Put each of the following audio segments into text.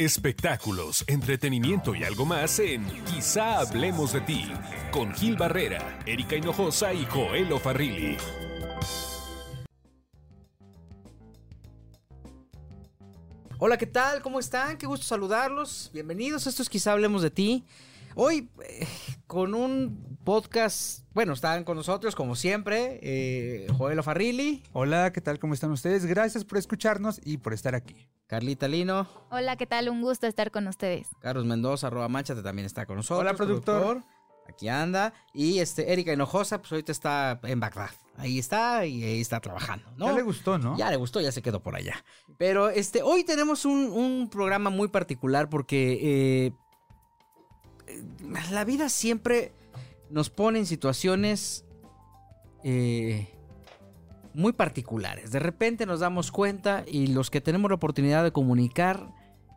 Espectáculos, entretenimiento y algo más en Quizá hablemos de ti con Gil Barrera, Erika Hinojosa y Joel Farrilli. Hola, ¿qué tal? ¿Cómo están? Qué gusto saludarlos. Bienvenidos. Esto es Quizá hablemos de ti. Hoy eh, con un podcast, bueno, están con nosotros como siempre, eh, Joel Farrilli. Hola, ¿qué tal? ¿Cómo están ustedes? Gracias por escucharnos y por estar aquí. Carlita Lino. Hola, ¿qué tal? Un gusto estar con ustedes. Carlos Mendoza, arroba manchate, también está con nosotros. Hola, productor. Aquí anda. Y este, Erika Hinojosa, pues ahorita está en Bagdad. Ahí está y ahí está trabajando, ¿no? Ya le gustó, ¿no? Ya le gustó, ya se quedó por allá. Pero este, hoy tenemos un, programa muy particular porque eh, la vida siempre nos pone en situaciones eh, muy particulares. De repente nos damos cuenta y los que tenemos la oportunidad de comunicar,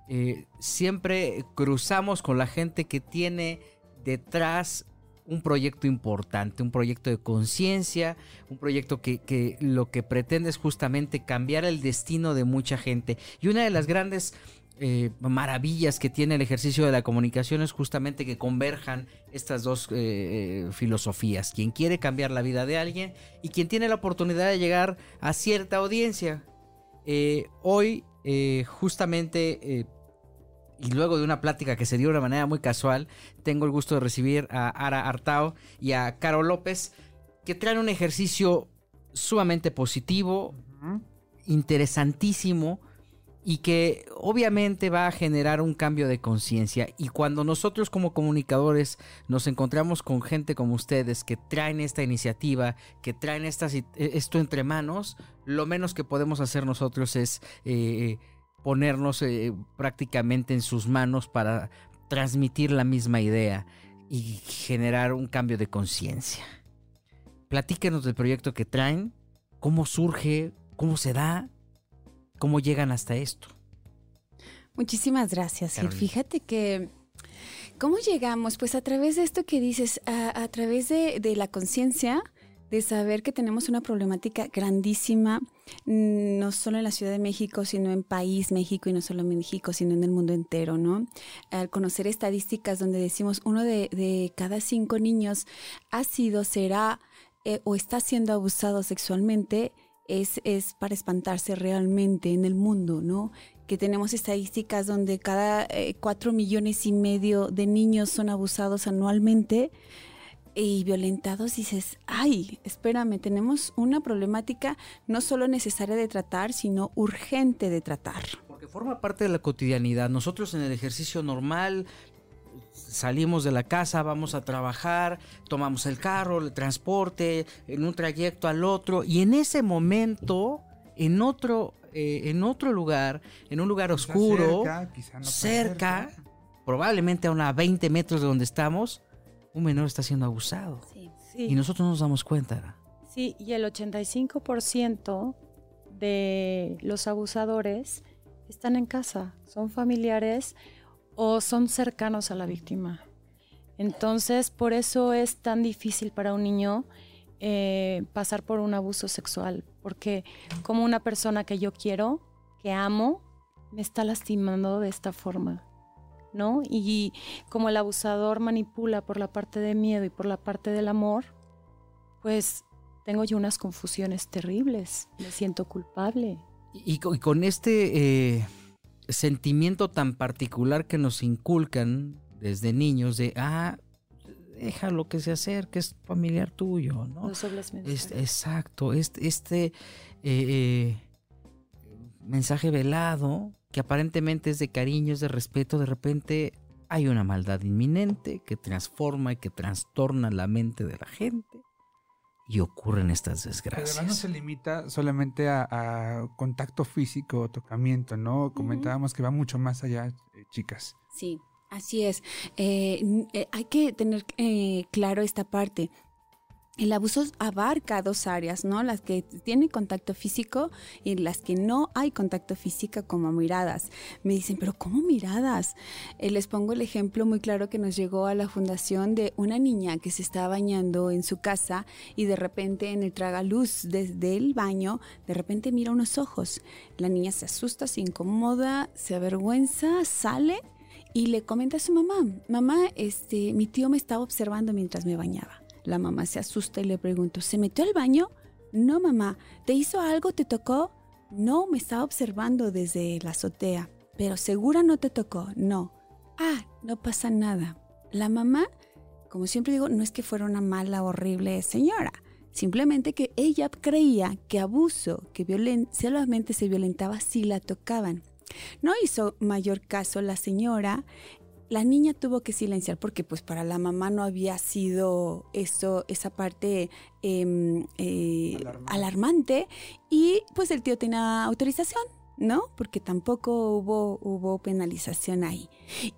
eh, siempre cruzamos con la gente que tiene detrás un proyecto importante, un proyecto de conciencia, un proyecto que, que, lo que pretende es justamente cambiar el destino de mucha gente. Y una de las grandes eh, maravillas que tiene el ejercicio de la comunicación es justamente que converjan estas dos eh, eh, filosofías. Quien quiere cambiar la vida de alguien y quien tiene la oportunidad de llegar a cierta audiencia. hoy, justamente, y luego de una plática que se dio de una manera muy casual, tengo el gusto de recibir a Ara Artao y a Caro López, que traen un ejercicio sumamente positivo, interesantísimo y que obviamente va a generar un cambio de conciencia. Y cuando nosotros como comunicadores nos encontramos con gente como ustedes que traen esta iniciativa, que traen esto entre manos, lo menos que podemos hacer nosotros es eh, ponernos eh, prácticamente en sus manos para transmitir la misma idea y generar un cambio de conciencia. Platíquenos del proyecto que traen, cómo surge, cómo se da, cómo llegan hasta esto. Muchísimas gracias. Y fíjate que ¿Cómo llegamos? Pues a través de esto que dices, a, través de, la conciencia, de saber que tenemos una problemática grandísima, mm, no solo en la Ciudad de México, sino en país México y no solo en México, sino en el mundo entero, ¿no? Al conocer estadísticas donde decimos uno de, cada cinco niños ha sido, será eh, o está siendo abusado sexualmente, es, es para espantarse realmente en el mundo, ¿no? Que tenemos estadísticas donde cada eh, cuatro millones y medio de niños son abusados anualmente y violentados, dices, ay, espérame, tenemos una problemática no solo necesaria de tratar, sino urgente de tratar. Porque forma parte de la cotidianidad. Nosotros en el ejercicio normal salimos de la casa, vamos a trabajar, tomamos el carro, el transporte, en un trayecto al otro, y en ese momento, en otro, eh, en otro lugar, en un lugar oscuro, cerca, probablemente a unos 20 metros de donde estamos, un menor está siendo abusado. Y nosotros nos damos cuenta. Sí, y el 85% de los abusadores están en casa, son familiares o son cercanos a la víctima. Entonces, por eso es tan difícil para un niño eh, pasar por un abuso sexual, porque como una persona que yo quiero, que amo, me está lastimando de esta forma, ¿no? Y como el abusador manipula por la parte de miedo y por la parte del amor, pues tengo yo unas confusiones terribles, me siento culpable. Y, con este... Eh, sentimiento tan particular que nos inculcan desde niños de, ah, déjalo que se acerque, es familiar tuyo, ¿no? exacto, este, este eh, eh, mensaje velado, que aparentemente es de cariño, es de respeto, de repente hay una maldad inminente que transforma y que trastorna la mente de la gente y ocurren estas desgracias. además no se limita solamente a, contacto físico, tocamiento, ¿no? Comentábamos que va mucho más allá, eh, chicas. Sí, así es. Eh, eh, hay que tener claro esta parte. El abuso abarca dos áreas, ¿no? Las que tienen contacto físico y las que no hay contacto físico como miradas. Me dicen, pero ¿cómo miradas? Eh, les pongo el ejemplo muy claro que nos llegó a la fundación de una niña que se estaba bañando en su casa y de repente en el tragaluz desde el baño, de repente mira unos ojos. La niña se asusta, se incomoda, se avergüenza, sale y le comenta a su mamá, mamá, este, mi tío me estaba observando mientras me bañaba. La mamá se asusta y le pregunta, ¿se metió al baño? No, mamá. ¿Te hizo algo? ¿Te tocó? No, me estaba observando desde la azotea. Pero segura no te tocó. No. Ah, no pasa nada. La mamá, como siempre digo, no es que fuera una mala, horrible señora. Simplemente que ella creía que abuso, que solamente se violentaba si la tocaban. No hizo mayor caso la señora la niña tuvo que silenciar porque pues para la mamá no había sido eso, esa parte em, eh, alarmante. y pues el tío tenía autorización, ¿no? Porque tampoco hubo, hubo penalización ahí.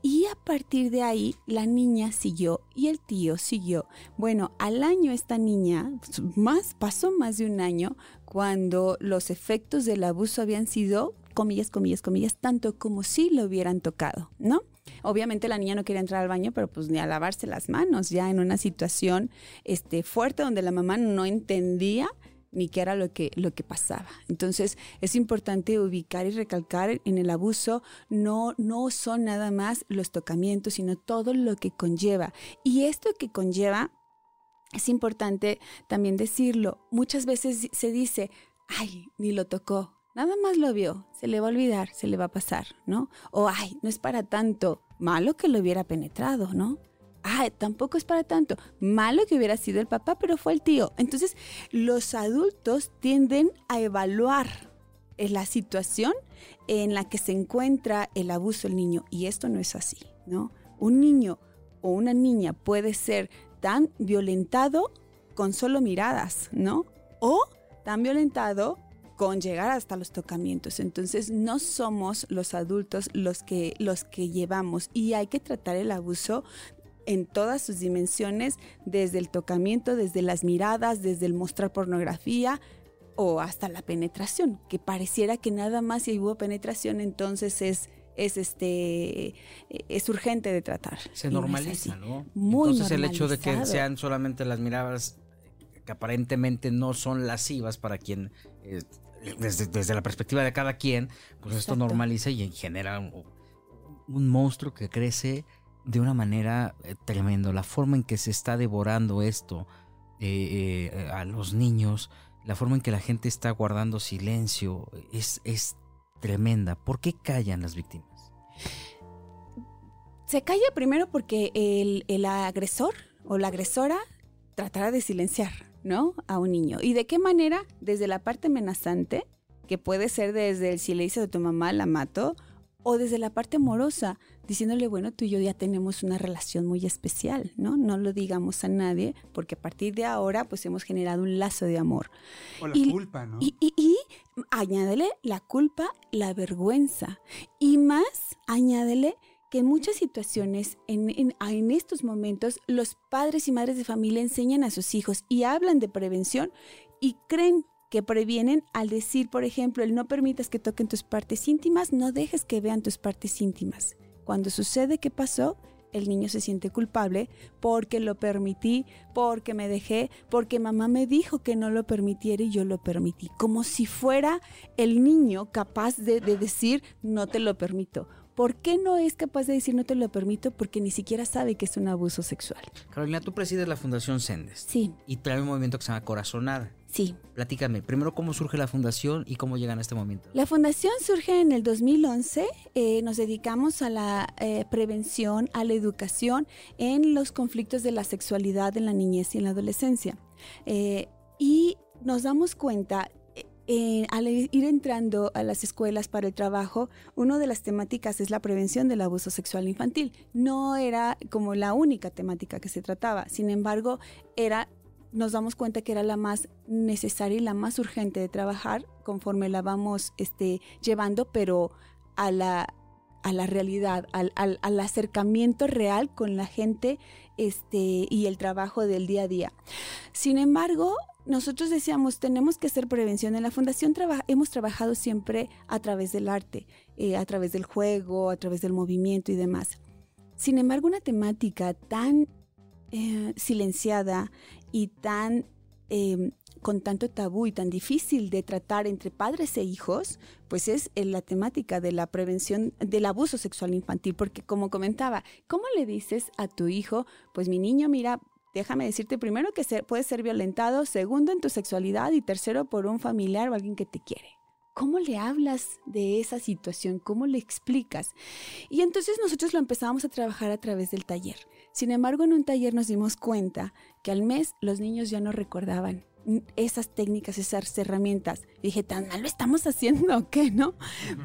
Y a partir de ahí la niña siguió y el tío siguió. Bueno, al año esta niña, más, pasó más de un año cuando los efectos del abuso habían sido, comillas, comillas, comillas, tanto como si lo hubieran tocado, ¿no? Obviamente la niña no quería entrar al baño, pero pues ni a lavarse las manos, ya en una situación este, fuerte donde la mamá no entendía ni qué era lo que, lo que pasaba. Entonces es importante ubicar y recalcar en el abuso, no, no son nada más los tocamientos, sino todo lo que conlleva. Y esto que conlleva, es importante también decirlo, muchas veces se dice, ay, ni lo tocó, Nada más lo vio, se le va a olvidar, se le va a pasar, ¿no? O, ay, no es para tanto, malo que lo hubiera penetrado, ¿no? Ay, tampoco es para tanto, malo que hubiera sido el papá, pero fue el tío. Entonces, los adultos tienden a evaluar eh, la situación en la que se encuentra el abuso del niño, y esto no es así, ¿no? Un niño o una niña puede ser tan violentado con solo miradas, ¿no? O tan violentado con llegar hasta los tocamientos. Entonces no somos los adultos los que, los que llevamos y hay que tratar el abuso en todas sus dimensiones, desde el tocamiento, desde las miradas, desde el mostrar pornografía o hasta la penetración, que pareciera que nada más si hubo penetración entonces es es este es urgente de tratar. Se normaliza, ¿no? Muy Entonces el hecho de que sean solamente las miradas que aparentemente no son lascivas para quien eh, desde, la perspectiva de cada quien, pues esto normaliza y genera un, monstruo que crece de una manera eh, tremenda. La forma en que se está devorando esto eh, eh, a los niños, la forma en que la gente está guardando silencio, es, es tremenda. ¿Por qué callan las víctimas? Se calla primero porque el, el agresor o la agresora tratará de silenciar ¿no? A un niño. ¿Y de qué manera? Desde la parte amenazante, que puede ser desde el si le dices a tu mamá la mato, o desde la parte amorosa, diciéndole, bueno, tú y yo ya tenemos una relación muy especial, ¿no? No lo digamos a nadie, porque a partir de ahora, pues hemos generado un lazo de amor. O la culpa, ¿no? Y, y, y, añádele la culpa, la vergüenza. Y más, añádele en muchas situaciones, en, estos momentos, los padres y madres de familia enseñan a sus hijos y hablan de prevención y creen que previenen al decir, por ejemplo, el no permitas que toquen tus partes íntimas, no dejes que vean tus partes íntimas. Cuando sucede que pasó, el niño se siente culpable porque lo permití, porque me dejé, porque mamá me dijo que no lo permitiera y yo lo permití. Como si fuera el niño capaz de decir no te lo permito ¿Por qué no es capaz de decir no te lo permito? Porque ni siquiera sabe que es un abuso sexual. Carolina, tú presides la Fundación Sendes. Sí. Y trae un movimiento que se llama Corazonada. Sí. Platícame, primero cómo surge la fundación y cómo llegan a este momento. La fundación surge en el 2011. Eh, nos dedicamos a la eh, prevención, a la educación en los conflictos de la sexualidad en la niñez y en la adolescencia. Eh, y nos damos cuenta eh, al ir entrando a las escuelas para el trabajo, una de las temáticas es la prevención del abuso sexual infantil. No era como la única temática que se trataba, sin embargo, era nos damos cuenta que era la más necesaria y la más urgente de trabajar conforme la vamos este, llevando, pero a la a la realidad, al, al, al, acercamiento real con la gente este, y el trabajo del día a día. Sin embargo, nosotros decíamos, tenemos que hacer prevención. En la fundación hemos trabajado siempre a través del arte, eh, a través del juego, a través del movimiento y demás. Sin embargo, una temática tan eh, silenciada y tan eh, con tanto tabú y tan difícil de tratar entre padres e hijos, pues es la temática de la prevención del abuso sexual infantil, porque como comentaba, ¿cómo le dices a tu hijo, pues mi niño, mira, déjame decirte primero que puedes ser violentado, segundo en tu sexualidad y tercero por un familiar o alguien que te quiere? ¿Cómo le hablas de esa situación? ¿Cómo le explicas? Y entonces nosotros lo empezamos a trabajar a través del taller. Sin embargo, en un taller nos dimos cuenta que al mes los niños ya no recordaban esas técnicas, esas herramientas. dije, ¿tan mal lo estamos haciendo qué? No,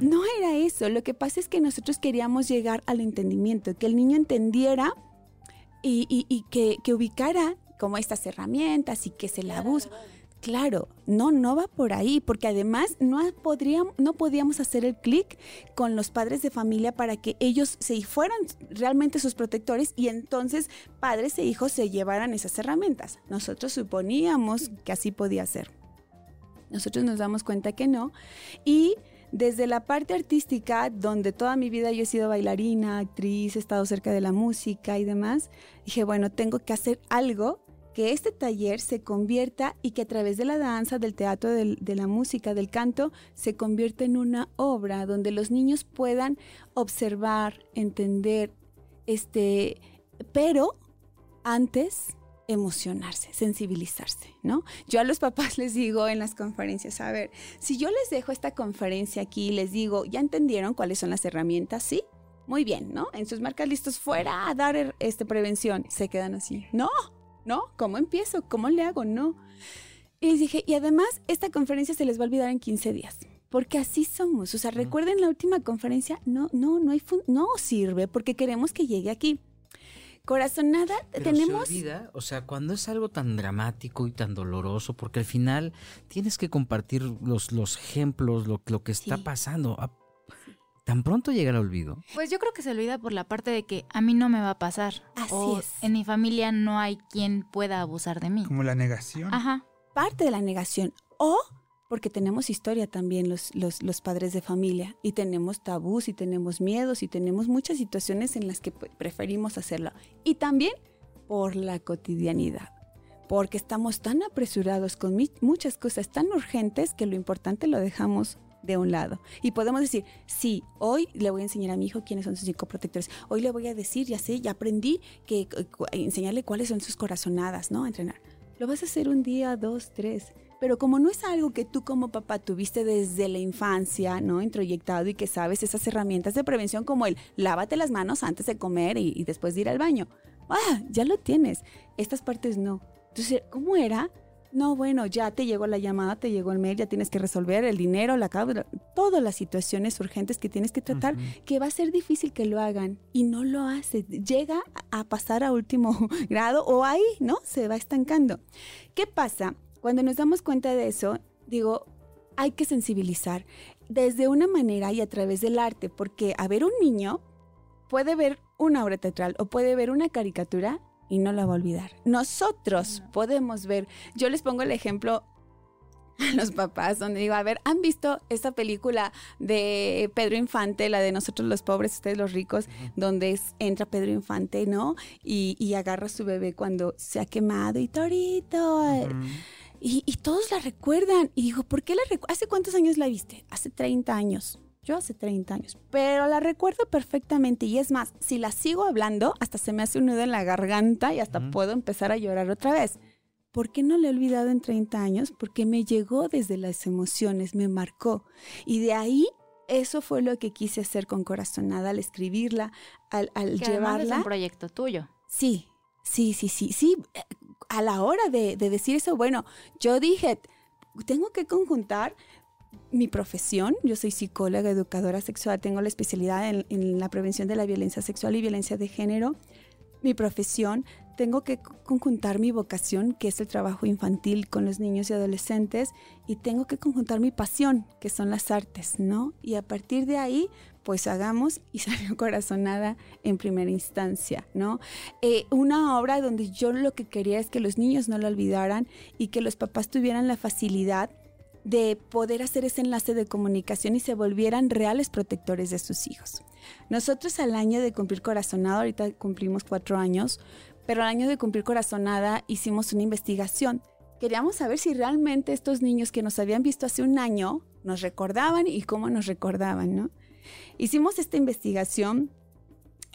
no era eso. Lo que pasa es que nosotros queríamos llegar al entendimiento, que el niño entendiera y, que, que, ubicara como estas herramientas y que se la abuso. Claro, no, no va por ahí, porque además no, podríamos, no podíamos hacer el clic con los padres de familia para que ellos se fueran realmente sus protectores y entonces padres e hijos se llevaran esas herramientas. Nosotros suponíamos que así podía ser. Nosotros nos damos cuenta que no. Y desde la parte artística, donde toda mi vida yo he sido bailarina, actriz, he estado cerca de la música y demás, dije, bueno, tengo que hacer algo que este taller se convierta y que a través de la danza, del teatro, de la música, del canto, se convierta en una obra donde los niños puedan observar, entender, este, pero antes emocionarse, sensibilizarse, ¿no? Yo a los papás les digo en las conferencias, a ver, si yo les dejo esta conferencia aquí y les digo, ¿ya entendieron cuáles son las herramientas? Sí, muy bien, ¿no? En sus marcas listos fuera a dar este prevención, se quedan así. No, ¿no? ¿Cómo empiezo? ¿Cómo le hago? No. Y dije, y además, esta conferencia se les va a olvidar en 15 días. Porque así somos. O sea, recuerden la última conferencia, no, no, no hay no sirve porque queremos que llegue aquí. Corazonada, tenemos. Se olvida, o sea, cuando es algo tan dramático y tan doloroso, porque al final tienes que compartir los, los ejemplos, lo, lo que está pasando. ¿Tan pronto llega el olvido? Pues yo creo que se olvida por la parte de que a mí no me va a pasar. Así es. En mi familia no hay quien pueda abusar de mí. Como la negación. Ajá. Parte de la negación. O porque tenemos historia también los, los, padres de familia y tenemos tabús y tenemos miedos y tenemos muchas situaciones en las que preferimos hacerlo. Y también por la cotidianidad, porque estamos tan apresurados con muchas cosas tan urgentes que lo importante lo dejamos de un lado. Y podemos decir, sí, hoy le voy a enseñar a mi hijo quiénes son sus psicoprotectores. Hoy le voy a decir, ya sé, ya aprendí que enseñarle cuáles son sus corazonadas, ¿no? Entrenar. Lo vas a hacer un día, dos, tres. Pero como no es algo que tú como papá tuviste desde la infancia, ¿no? Introyectado y que sabes esas herramientas de prevención como el lávate las manos antes de comer y, y después de ir al baño. Ah, ya lo tienes. Estas partes no. Entonces, ¿cómo era? No, bueno, ya te llegó la llamada, te llegó el mail, ya tienes que resolver el dinero, la causa, todas las situaciones urgentes que tienes que tratar, que va a ser difícil que lo hagan y no lo hace. Llega a pasar a último grado o ahí, ¿no? Se va estancando. ¿Qué pasa? Cuando nos damos cuenta de eso, digo, hay que sensibilizar desde una manera y a través del arte, porque a ver un niño puede ver una obra teatral o puede ver una caricatura y no la va a olvidar. Nosotros podemos ver, yo les pongo el ejemplo a los papás, donde digo, a ver, ¿han visto esta película de Pedro Infante, la de Nosotros los pobres, ustedes los ricos, donde entra Pedro Infante, ¿no? Y, agarra a su bebé cuando se ha quemado y Torito. Y, y, todos la recuerdan. Y digo, ¿por qué la recuerdan? ¿Hace cuántos años la viste? Hace 30 años yo hace 30 años, pero la recuerdo perfectamente y es más, si la sigo hablando, hasta se me hace un nudo en la garganta y hasta puedo empezar a llorar otra vez. ¿Por qué no le he olvidado en 30 años? Porque me llegó desde las emociones, me marcó. Y de ahí, eso fue lo que quise hacer con Corazonada al escribirla, al, al llevarla. Es un proyecto tuyo. Sí, sí, sí, sí, sí. A la hora de, de decir eso, bueno, yo dije, tengo que conjuntar mi profesión, yo soy psicóloga, educadora sexual, tengo la especialidad en, la prevención de la violencia sexual y violencia de género, mi profesión, tengo que conjuntar mi vocación, que es el trabajo infantil con los niños y adolescentes, y tengo que conjuntar mi pasión, que son las artes, ¿no? Y a partir de ahí, pues hagamos y salió corazonada en primera instancia, ¿no? Eh, una obra donde yo lo que quería es que los niños no la olvidaran y que los papás tuvieran la facilidad de poder hacer ese enlace de comunicación y se volvieran reales protectores de sus hijos. Nosotros al año de cumplir corazonada, ahorita cumplimos cuatro años, pero al año de cumplir corazonada hicimos una investigación. Queríamos saber si realmente estos niños que nos habían visto hace un año nos recordaban y cómo nos recordaban, ¿no? Hicimos esta investigación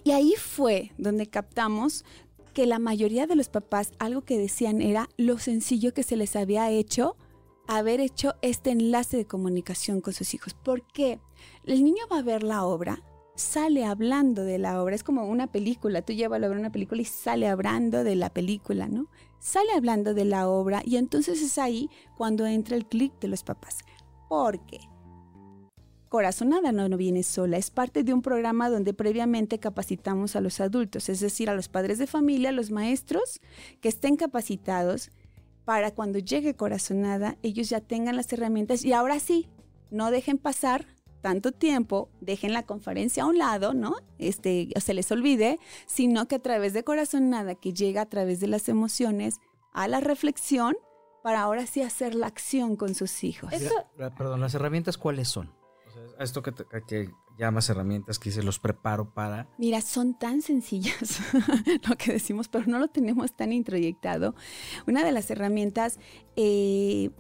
y ahí fue donde captamos que la mayoría de los papás algo que decían era lo sencillo que se les había hecho haber hecho este enlace de comunicación con sus hijos. ¿Por qué? El niño va a ver la obra, sale hablando de la obra. Es como una película. Tú llevas a ver una película y sale hablando de la película, ¿no? Sale hablando de la obra y entonces es ahí cuando entra el clic de los papás. ¿Por qué? Corazonada no, no viene sola, es parte de un programa donde previamente capacitamos a los adultos, es decir, a los padres de familia, a los maestros que estén capacitados para cuando llegue Corazonada ellos ya tengan las herramientas y ahora sí, no dejen pasar tanto tiempo, dejen la conferencia a un lado, ¿no? Este, se les olvide, sino que a través de Corazonada, que llega a través de las emociones a la reflexión, para ahora sí hacer la acción con sus hijos. Perdón, ¿las herramientas cuáles son? Esto que, que llamas herramientas que se los preparo para... Mira, son tan sencillas lo que decimos, pero no lo tenemos tan introyectado. Una de las herramientas eh,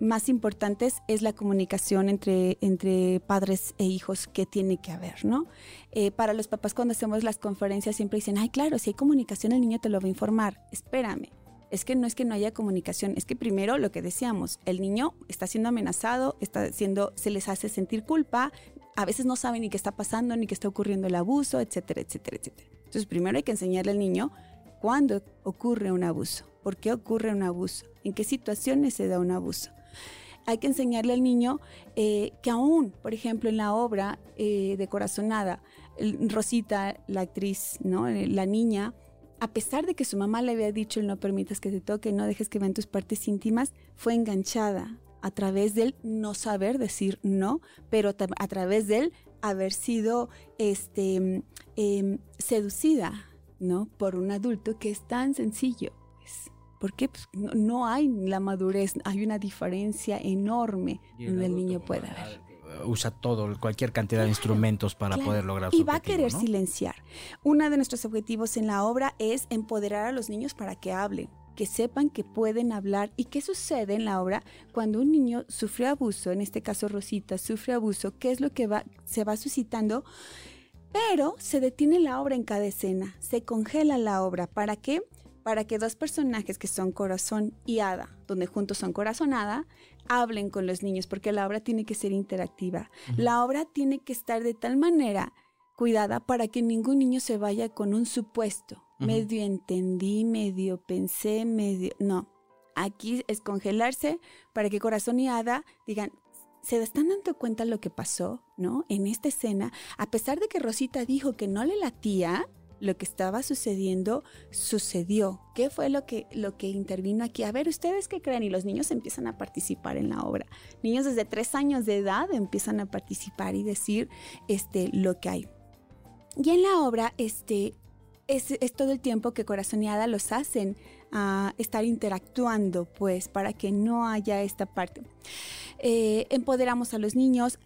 más importantes es la comunicación entre, entre padres e hijos que tiene que haber, ¿no? Eh, para los papás cuando hacemos las conferencias siempre dicen, ay, claro, si hay comunicación el niño te lo va a informar. Espérame, es que no es que no haya comunicación, es que primero lo que decíamos, el niño está siendo amenazado, está siendo, se les hace sentir culpa, a veces no saben ni qué está pasando, ni qué está ocurriendo el abuso, etcétera, etcétera, etcétera. Entonces primero hay que enseñarle al niño cuándo ocurre un abuso, por qué ocurre un abuso, en qué situaciones se da un abuso hay que enseñarle al niño eh, que aún, por ejemplo, en la obra eh, de Corazonada, Rosita, la actriz, ¿no? Eh, la niña, a pesar de que su mamá le había dicho no permitas que te toque, no dejes que vean tus partes íntimas, fue enganchada a través del no saber decir no, pero a través del haber sido este, em, seducida ¿no? por un adulto que es tan sencillo. Pues, porque pues, no, hay la madurez, hay una diferencia enorme donde el niño puede ver usa todo, cualquier cantidad de instrumentos para poder lograr su Y va a querer silenciar. Uno de nuestros objetivos en la obra es empoderar a los niños para que hablen que sepan que pueden hablar. Y qué sucede en la obra cuando un niño sufre abuso, en este caso Rosita sufre abuso, qué es lo que va, se va suscitando, pero se detiene la obra en cada escena, se congela la obra, ¿para qué? Para que dos personajes que son corazón y hada, donde juntos son corazonada, hablen con los niños, porque la obra tiene que ser interactiva. La obra tiene que estar de tal manera cuidada para que ningún niño se vaya con un supuesto. Medio entendí, medio pensé, medio... No, aquí es congelarse para que corazón y hada digan, se están dando cuenta lo que pasó, ¿no? En esta escena, a pesar de que Rosita dijo que no le latía, lo que estaba sucediendo sucedió. ¿Qué fue lo que, lo que intervino aquí? A ver, ¿ustedes qué creen? Y los niños empiezan a participar en la obra. Niños desde tres años de edad empiezan a participar y decir este, lo que hay. Y en la obra, este, es, todo el tiempo que Corazoneada los hacen a estar interactuando, pues, para que no haya esta parte. Eh, empoderamos a los niños,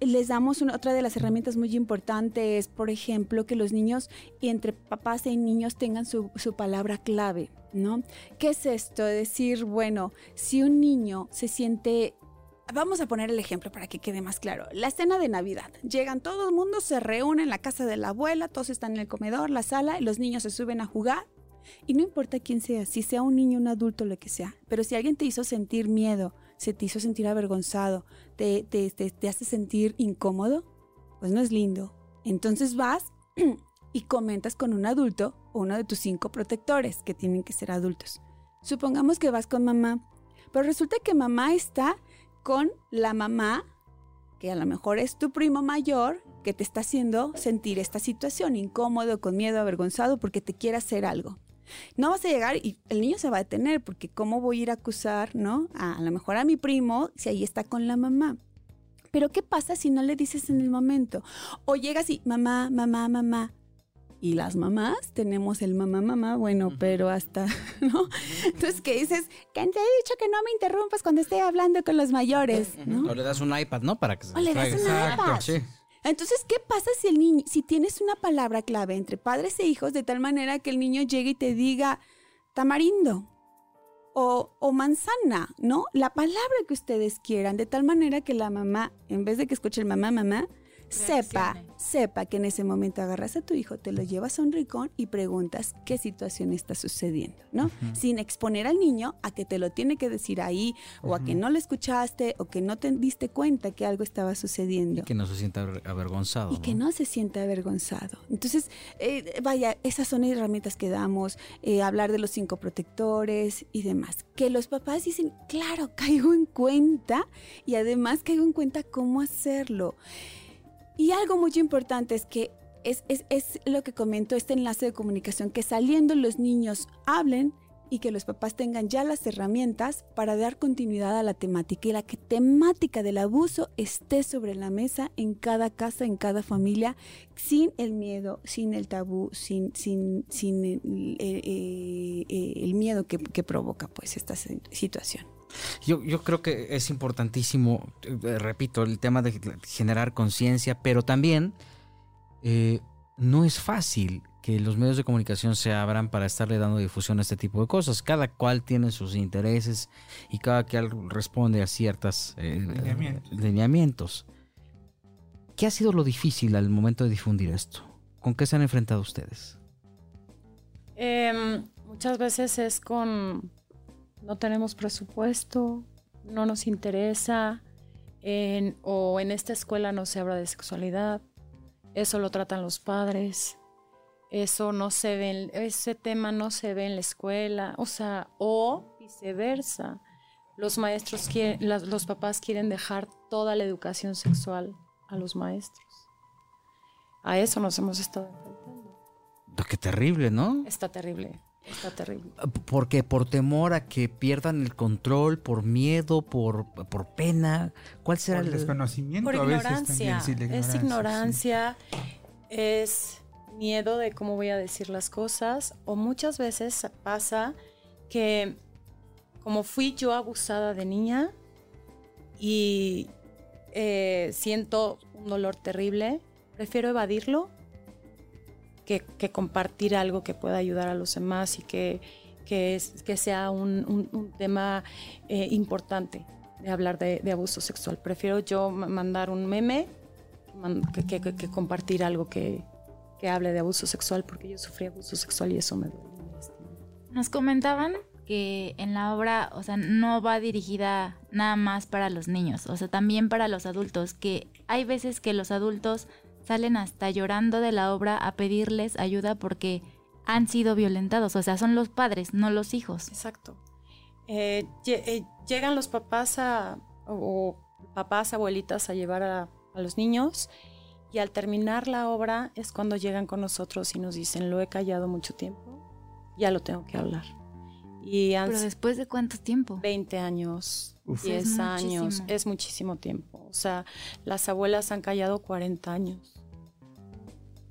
les damos otra de las herramientas muy importantes, por ejemplo, que los niños y entre papás y niños tengan su, palabra clave, ¿no? ¿Qué es esto? Decir, bueno, si un niño se siente Vamos a poner el ejemplo para que quede más claro. La escena de Navidad. Llegan todo el mundo, se reúne en la casa de la abuela, todos están en el comedor, la sala, y los niños se suben a jugar. Y no importa quién sea, si sea un niño, un adulto, lo que sea. Pero si alguien te hizo sentir miedo, se te hizo sentir avergonzado, te, te, te, hace sentir incómodo, pues no es lindo. Entonces vas y comentas con un adulto o uno de tus cinco protectores, que tienen que ser adultos. Supongamos que vas con mamá, pero resulta que mamá está con la mamá, que a lo mejor es tu primo mayor, que te está haciendo sentir esta situación, incómodo, con miedo, avergonzado, porque te quiere hacer algo. No vas a llegar y el niño se va a detener, porque ¿cómo voy a ir a acusar, no? A, a lo mejor a mi primo si ahí está con la mamá. Pero ¿qué pasa si no le dices en el momento? O llegas y, mamá, mamá, mamá. Y las mamás tenemos el mamá, mamá, bueno, pero hasta, ¿no? Entonces, ¿qué dices? ¿Quién te he dicho que no me interrumpas cuando esté hablando con los mayores? ¿no? O le das un iPad, ¿no? Para que se O le das un iPad. Sí. Entonces, ¿qué pasa si el niño, si tienes una palabra clave entre padres e hijos de tal manera que el niño llegue y te diga tamarindo o, o manzana, ¿no? La palabra que ustedes quieran, de tal manera que la mamá, en vez de que escuche el mamá, mamá, sepa, sepa que en ese momento agarras a tu hijo, te lo llevas a un rincón y preguntas qué situación está sucediendo, ¿no? Sin exponer al niño a que te lo tiene que decir ahí, o a que no le escuchaste, o que no te diste cuenta que algo estaba sucediendo Y que no se sienta aver- avergonzado. y que no se sienta avergonzado. Entonces, eh, vaya, esas son herramientas que damos, eh, hablar de los cinco protectores y demás. Que los papás dicen, claro, caigo en cuenta y además caigo en cuenta cómo hacerlo. Y algo muy importante es que es, es- es lo que comentó este enlace de comunicación, que saliendo los niños hablen y que los papás tengan ya las herramientas para dar continuidad a la temática y la que temática del abuso esté sobre la mesa en cada casa, en cada familia, sin el miedo, sin el tabú, sin, sin, sin el, eh, eh, eh, el miedo que, que provoca pues esta si- situación. Yo, yo creo que es importantísimo, eh, repito, el tema de generar conciencia, pero también eh, no es fácil que los medios de comunicación se abran para estarle dando difusión a este tipo de cosas. Cada cual tiene sus intereses y cada cual responde a ciertas eh, Lineamientos. lineamientos. ¿Qué ha sido lo difícil al momento de difundir esto? ¿Con qué se han enfrentado ustedes? Em, muchas veces es con no tenemos presupuesto, no nos interesa, en- o en esta escuela no se habla de sexualidad, eso lo tratan los padres, eso no se ve, en- ese tema no se ve en la escuela, o sea, o viceversa. Los maestros quieren, las- los papás quieren dejar toda la educación sexual a los maestros. A eso nos hemos estado enfrentando. Qué terrible, ¿no? Está terrible, está terrible. ¿Por qué? ¿Por temor a que pierdan el control? ¿Por miedo? ¿Por, por pena? ¿Cuál será Por el desconocimiento Por a veces ignorancia. también. sí, la es sí. ignorancia, es miedo de cómo voy a decir las cosas. O muchas veces pasa que como fui yo abusada de niña y eh, siento un dolor terrible, prefiero evadirlo que, que compartir algo que pueda ayudar a los demás y que, que, es- que sea un, un- un tema eh, importante de hablar de, de abuso sexual. Prefiero yo ma- mandar un meme que, que- que- compartir algo que, que hable de abuso sexual, porque yo sufrí abuso sexual y eso me duele. Nos comentaban que en la obra, o sea, no va dirigida nada más para los niños, o sea, también para los adultos, que hay veces que los adultos salen hasta llorando de la obra a pedirles ayuda porque han sido violentados, o sea, son los padres, no los hijos. Exacto. Eh, eh, llegan los papás a, o papás, abuelitas a llevar a, a los niños y al terminar la obra es cuando llegan con nosotros y nos dicen, lo he callado mucho tiempo, ya lo tengo que hablar. Y Pero después de cuánto tiempo? 20 años, Uf. 10 Es años, muchísimo. es muchísimo tiempo. O sea, las abuelas han callado 40 años.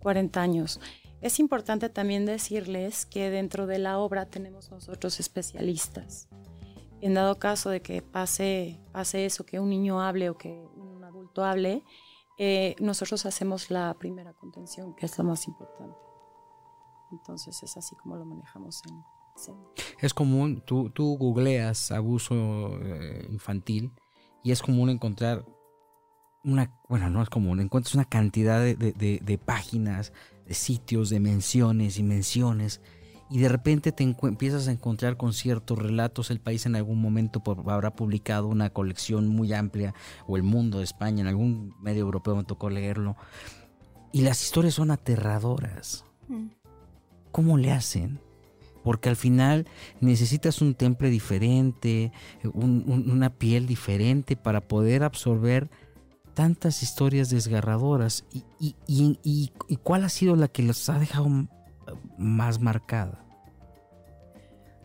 40 años. Es importante también decirles que dentro de la obra tenemos nosotros especialistas. En dado caso de que pase, pase eso, que un niño hable o que un adulto hable, eh, nosotros hacemos la primera contención, que es lo más importante. Entonces es así como lo manejamos en Es común, tú, tú googleas abuso eh, infantil y es común encontrar una, bueno, no es común, encuentras una cantidad de, de- de- de páginas, de sitios, de menciones y menciones y de repente te empiezas a encontrar con ciertos relatos. El país en algún momento habrá publicado una colección muy amplia o el mundo de España, en algún medio europeo me tocó leerlo y las historias son aterradoras. ¿Cómo le hacen? Porque al final necesitas un temple diferente, un- un- una piel diferente para poder absorber tantas historias desgarradoras y, cuál ha sido la que los ha dejado m- más marcada.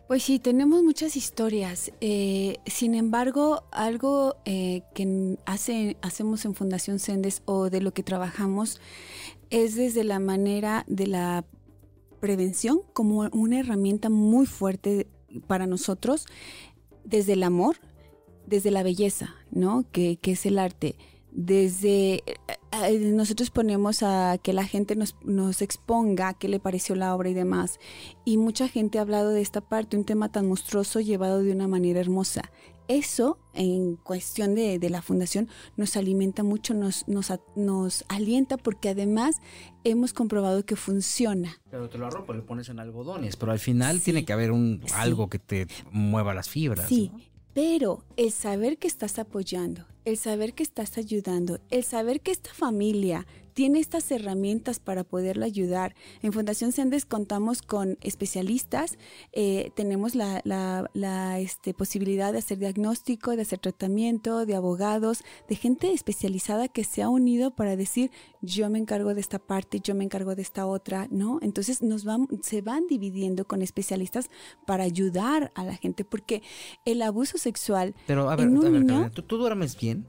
Pues sí, tenemos muchas historias. Eh, sin embargo, algo eh, que hacemos en Fundación Sendes o de lo que trabajamos es desde la manera de la prevención como una herramienta muy fuerte para nosotros, desde el amor, desde la belleza, ¿no? Que, es el arte. Desde eh, eh, nosotros ponemos a que la gente nos, nos exponga qué le pareció la obra y demás. Y mucha gente ha hablado de esta parte, un tema tan monstruoso llevado de una manera hermosa. Eso, en cuestión de, de la fundación, nos alimenta mucho, nos, nos, nos alienta porque además hemos comprobado que funciona. Pero te lo arropo, le pones en algodones, pero al final Sí. tiene que haber un Sí. algo que te mueva las fibras. Sí, ¿no? pero el saber que estás apoyando, el saber que estás ayudando, el saber que esta familia tiene estas herramientas para poderla ayudar. En Fundación Sendes contamos con especialistas, eh, tenemos la, la- la, este, posibilidad de hacer diagnóstico, de hacer tratamiento, de abogados, de gente especializada que se ha unido para decir, yo me encargo de esta parte, yo me encargo de esta otra, ¿no? Entonces nos van, se van dividiendo con especialistas para ayudar a la gente, porque el abuso sexual Pero a ver, En a ver, niño- Carolina, ¿tú, tú duermes bien?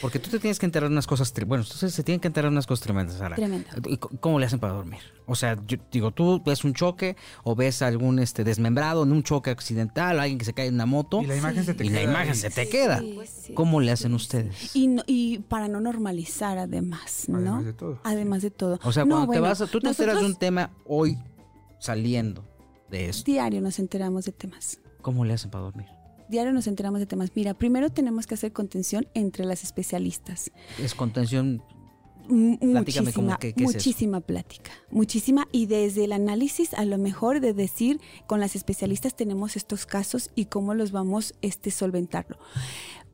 Porque tú te tienes que enterar de unas cosas, bueno, entonces se tienen que enterar de unas cosas tremendas, Sara. Tremendo. ¿Y c- ¿Cómo le hacen para dormir? O sea, yo digo, tú ves un choque o ves algún este desmembrado en un choque accidental, alguien que se cae en una moto Y la imagen se te y la queda imagen ahí. se te queda. Sí, sí. ¿Cómo le hacen ustedes? Y, no- y para no normalizar además, ¿no? Además de todo. Además de todo. O sea, No, cuando te bueno, vas, a- tú te enteras de un nosotros tema hoy saliendo de esto. Diario nos enteramos de temas. ¿Cómo le hacen para dormir? Diario nos enteramos de temas. Mira, primero tenemos que hacer contención entre las especialistas. Es contención. Muchísima, que- qué es eso. muchísima plática, muchísima y desde el análisis a lo mejor de decir con las especialistas tenemos estos casos y cómo los vamos este solventarlo.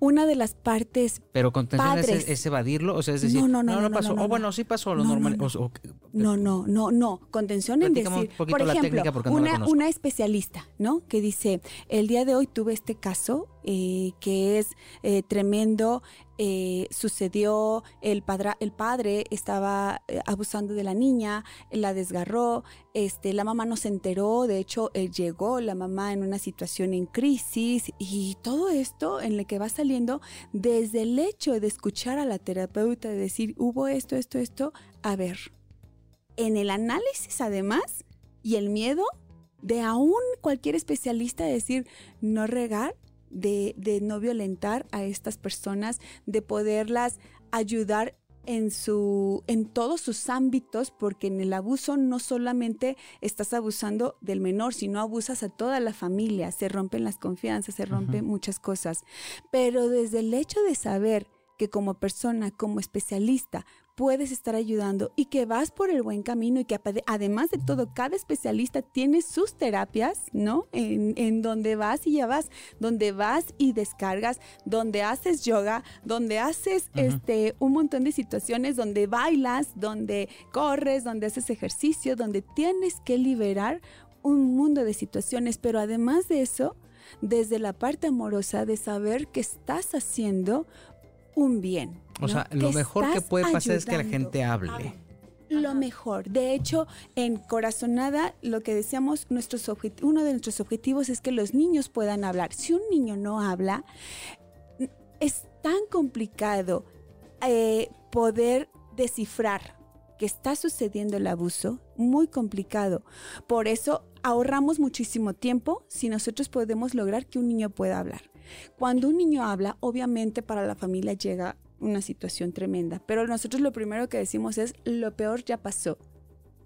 Una de las partes Pero contención es, Padres. es evadirlo, o sea, es decir, No, no, no, no, no, no, pasó. no, bueno, no. sí pasó lo No, no, normal. no. o- o- No, no, no, no. Contención en Platícame un decir, poquito por la ejemplo, técnica porque no la una, una especialista, ¿no? Que dice, el día de hoy tuve este caso eh, que es eh, tremendo, eh, sucedió, el, padra- el padre estaba eh, abusando de la niña, la desgarró, este, la mamá no se enteró, de hecho eh, llegó la mamá en una situación en crisis y todo esto en lo que va desde el hecho de escuchar a la terapeuta, de decir, hubo esto, esto, esto, a ver, en el análisis además y el miedo de aún cualquier especialista decir no regar, de, de no violentar a estas personas, de poderlas ayudar en su en todos sus ámbitos porque en el abuso no solamente estás abusando del menor sino abusas a toda la familia se rompen las confianzas se rompen muchas cosas. Pero desde el hecho de saber que como persona, como especialista, puedes estar ayudando y que vas por el buen camino y que además de todo, cada especialista tiene sus terapias, ¿no? En, en donde vas y ya vas, donde vas y descargas, donde haces yoga, donde haces este un montón de situaciones, donde bailas, donde corres, donde haces ejercicio, donde tienes que liberar un mundo de situaciones, pero además de eso, desde la parte amorosa de saber que estás haciendo un bien. O ¿no? sea, lo mejor que puede pasar es que la gente hable. Lo mejor. De hecho, en Corazonada, lo que decíamos, nuestros uno de nuestros objetivos es que los niños puedan hablar. Si un niño no habla, es tan complicado eh, poder descifrar que está sucediendo el abuso, muy complicado. Por eso ahorramos muchísimo tiempo si nosotros podemos lograr que un niño pueda hablar. Cuando un niño habla, obviamente para la familia llega una situación tremenda, pero nosotros lo primero que decimos es, lo peor ya pasó,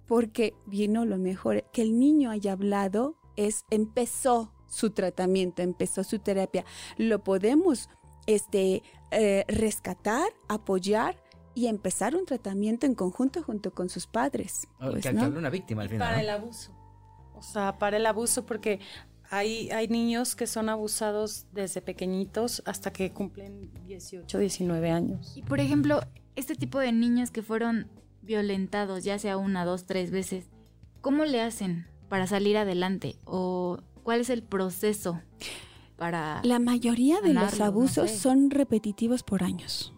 porque vino lo mejor, que el niño haya hablado es, empezó su tratamiento, empezó su terapia, lo podemos este, eh, rescatar, apoyar y empezar un tratamiento en conjunto junto con sus padres. pues, que, una víctima al final. Para ¿no? el abuso. O sea, para el abuso, porque hay, hay niños que son abusados desde pequeñitos hasta que cumplen 18, 19 años. Y por ejemplo, este tipo de niños que fueron violentados, ya sea una, dos, tres veces, ¿cómo le hacen para salir adelante? ¿O cuál es el proceso para... La mayoría de los no abusos sé. son repetitivos por años.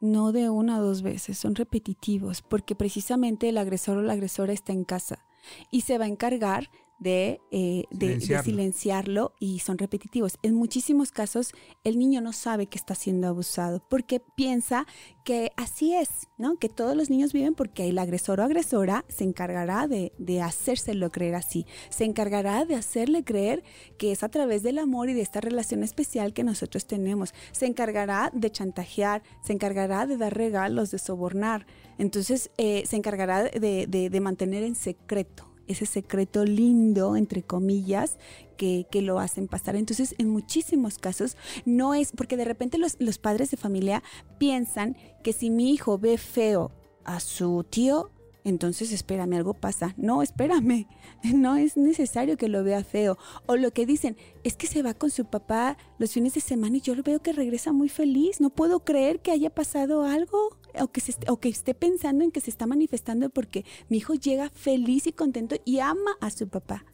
no de una o dos veces, son repetitivos, porque precisamente el agresor o la agresora está en casa y se va a encargar de, eh, de- de Silenciarlo. silenciarlo y son repetitivos. En muchísimos casos el niño no sabe que está siendo abusado porque piensa que así es, ¿no? Que todos los niños viven porque el agresor o agresora se encargará de, de hacérselo creer así, se encargará de hacerle creer que es a través del amor y de esta relación especial que nosotros tenemos, se encargará de chantajear, se encargará de dar regalos, de sobornar, entonces eh, se encargará de, de- de mantener en secreto ese secreto lindo, entre comillas, que, que lo hacen pasar. Entonces, en muchísimos casos, no es, porque de repente los, los padres de familia piensan que si mi hijo ve feo a su tío, entonces espérame, algo pasa. No, espérame, no es necesario que lo vea feo. O lo que dicen, es que se va con su papá los fines de semana y yo lo veo que regresa muy feliz. No puedo creer que haya pasado algo o que, se, o que esté pensando en que se está manifestando porque mi hijo llega feliz y contento y ama a su papá.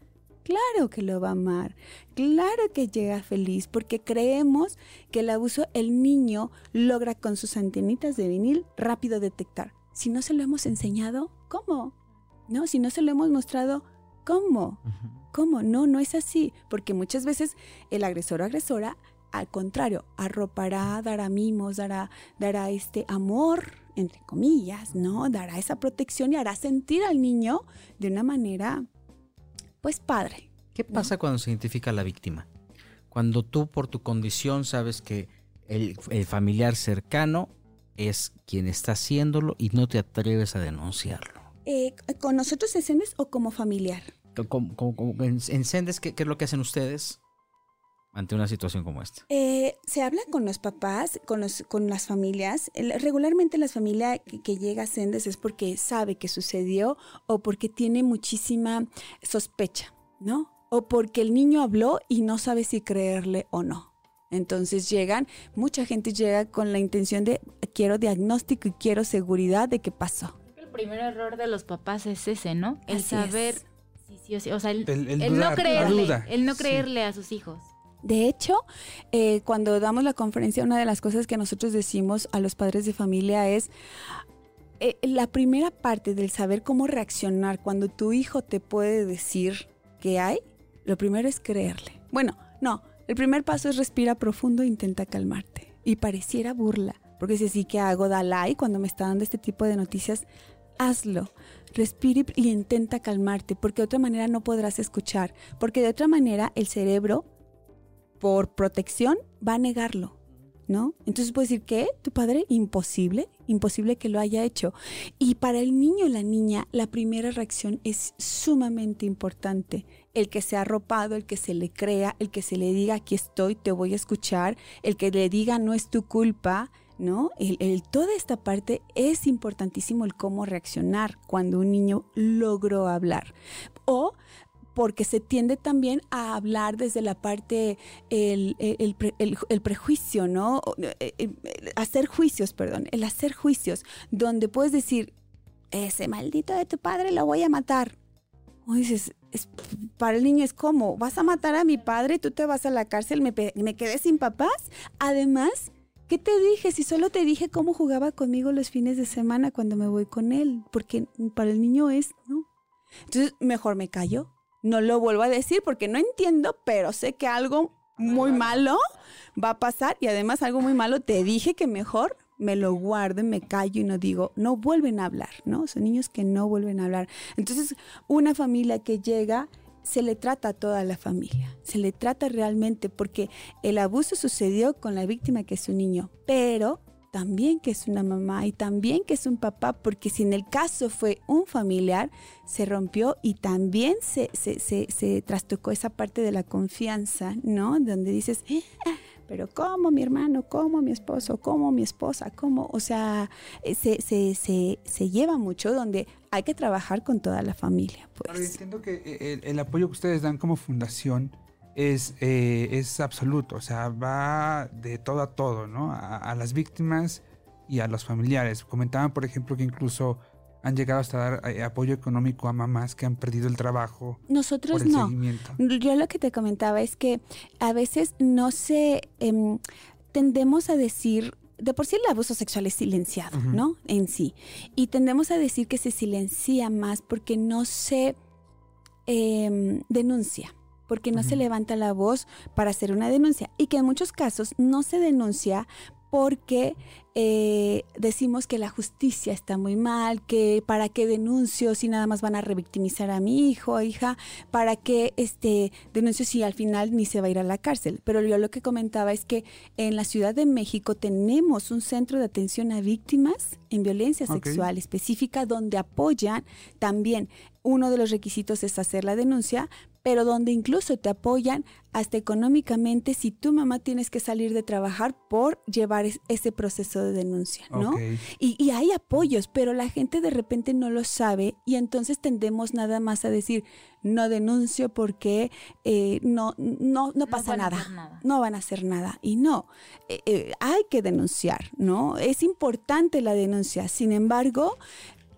Claro que lo va a amar, claro que llega feliz, porque creemos que el abuso el niño logra con sus antenitas de vinil rápido detectar. Si no se lo hemos enseñado, ¿cómo? No, si no se lo hemos mostrado, ¿cómo? ¿Cómo? No, no es así, porque muchas veces el agresor o agresora, al contrario, arropará, dará mimos, dará, dará este amor, entre comillas, ¿no? Dará esa protección y hará sentir al niño de una manera, pues padre. ¿Qué pasa cuando se identifica a la víctima? Cuando tú por tu condición sabes que el, el familiar cercano es quien está haciéndolo y no te atreves a denunciarlo. Eh, ¿Con nosotros escenas o como familiar? En, en Sendes, ¿qué, qué es lo que hacen ustedes ante una situación como esta? Eh, se habla con los papás, con, los, con las familias. Regularmente la familia que, que llega a Sendes es porque sabe que sucedió o porque tiene muchísima sospecha, ¿no? O porque el niño habló y no sabe si creerle o no. Entonces llegan, mucha gente llega con la intención de quiero diagnóstico y quiero seguridad de qué pasó. El primer error de los papás es ese, ¿no? El Así es. saber si sí o sí. O sea, el, El- el el dudar, no creerle. duda. El no Sí. creerle a sus hijos. De hecho, eh, cuando damos la conferencia, una de las cosas que nosotros decimos a los padres de familia es, eh, la primera parte del saber cómo reaccionar cuando tu hijo te puede decir que hay, lo primero es creerle. Bueno, no, el primer paso es respira profundo e intenta calmarte. Y pareciera burla, porque si sí que hago, da like cuando me está dando este tipo de noticias, hazlo. Respira y intenta calmarte, porque de otra manera no podrás escuchar, porque de otra manera el cerebro por protección va a negarlo, ¿no? Entonces puede decir que tu padre imposible, imposible que lo haya hecho. Y para el niño o la niña, la primera reacción es sumamente importante. El que sea arropado, el que se le crea, el que se le diga aquí estoy, te voy a escuchar, el que le diga no es tu culpa, ¿no? El- toda esta parte es importantísimo el cómo reaccionar cuando un niño logró hablar. O porque se tiende también a hablar desde la parte, el, el- el pre- el- el prejuicio, ¿no? Eh, eh, eh, hacer juicios, perdón, el hacer juicios, donde puedes decir, ese maldito de tu padre lo voy a matar. O dices, es- para el niño es como, vas a matar a mi padre, tú te vas a la cárcel, me, me quedé sin papás. Además, ¿qué te dije? Si solo te dije cómo jugaba conmigo los fines de semana cuando me voy con él, porque para el niño es, ¿no? Entonces, mejor me callo, no lo vuelvo a decir porque no entiendo, pero sé que algo muy malo va a pasar y además algo muy malo te dije que mejor me lo guardo me callo y no digo, no vuelven a hablar, ¿no? Son niños que no vuelven a hablar. Entonces, una familia que llega, se le trata a toda la familia, se le trata realmente porque el abuso sucedió con la víctima que es un niño, pero también que es una mamá y también que es un papá, porque si en el caso fue un familiar, se rompió y también se, se, se, se trastocó esa parte de la confianza, ¿no? Donde dices, "Eh, pero ¿cómo mi hermano? ¿Cómo mi esposo? ¿Cómo mi esposa? ¿Cómo? O sea, eh, se, se, se, se lleva mucho donde hay que trabajar con toda la familia, pues. entiendo que eh, el apoyo que ustedes dan como fundación es, eh, es absoluto, o sea, va de todo a todo, ¿no? A, a las víctimas y a los familiares. Comentaban, por ejemplo, que incluso han llegado hasta dar eh, apoyo económico a mamás que han perdido el trabajo Nosotros por el no. seguimiento. Yo lo que te comentaba es que a veces no se em, tendemos a decir de por sí el abuso sexual es silenciado, ¿no? En sí. Y tendemos a decir que se silencia más porque no se em, denuncia porque no se levanta la voz para hacer una denuncia. Y que en muchos casos no se denuncia porque eh, decimos que la justicia está muy mal, que para qué denuncio si nada más van a revictimizar a mi hijo o hija, para qué este, denuncio si al final ni se va a ir a la cárcel. Pero yo lo que comentaba es que en la Ciudad de México tenemos un centro de atención a víctimas en violencia sexual específica donde apoyan también. Uno de los requisitos es hacer la denuncia, pero donde incluso te apoyan hasta económicamente si tu mamá tienes que salir de trabajar por llevar ese proceso de denuncia, ¿no? Y, hay apoyos, pero la gente de repente no lo sabe y entonces tendemos nada más a decir, no denuncio porque eh, no, no, no pasa nada. no van a hacer nada. Y no, eh, eh, hay que denunciar, ¿no? Es importante la denuncia, sin embargo,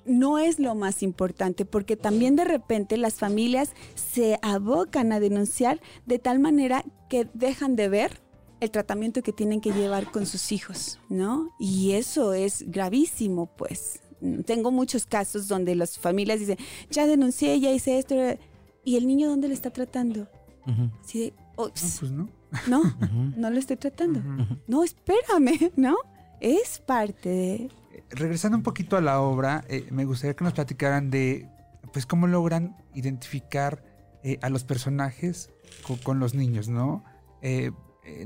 no es lo más importante, porque también de repente las familias se abocan a denunciar de tal manera que dejan de ver el tratamiento que tienen que llevar con sus hijos, ¿no? Y eso es gravísimo, pues. Tengo muchos casos donde las familias dicen, ya denuncié, ya hice esto, ¿y el niño dónde le está tratando? Así de, no, pues no. No, no lo estoy tratando. No, espérame, ¿no? Es parte de regresando un poquito a la obra, eh, me gustaría que nos platicaran de pues cómo logran identificar eh, a los personajes con, los niños, ¿no? Eh,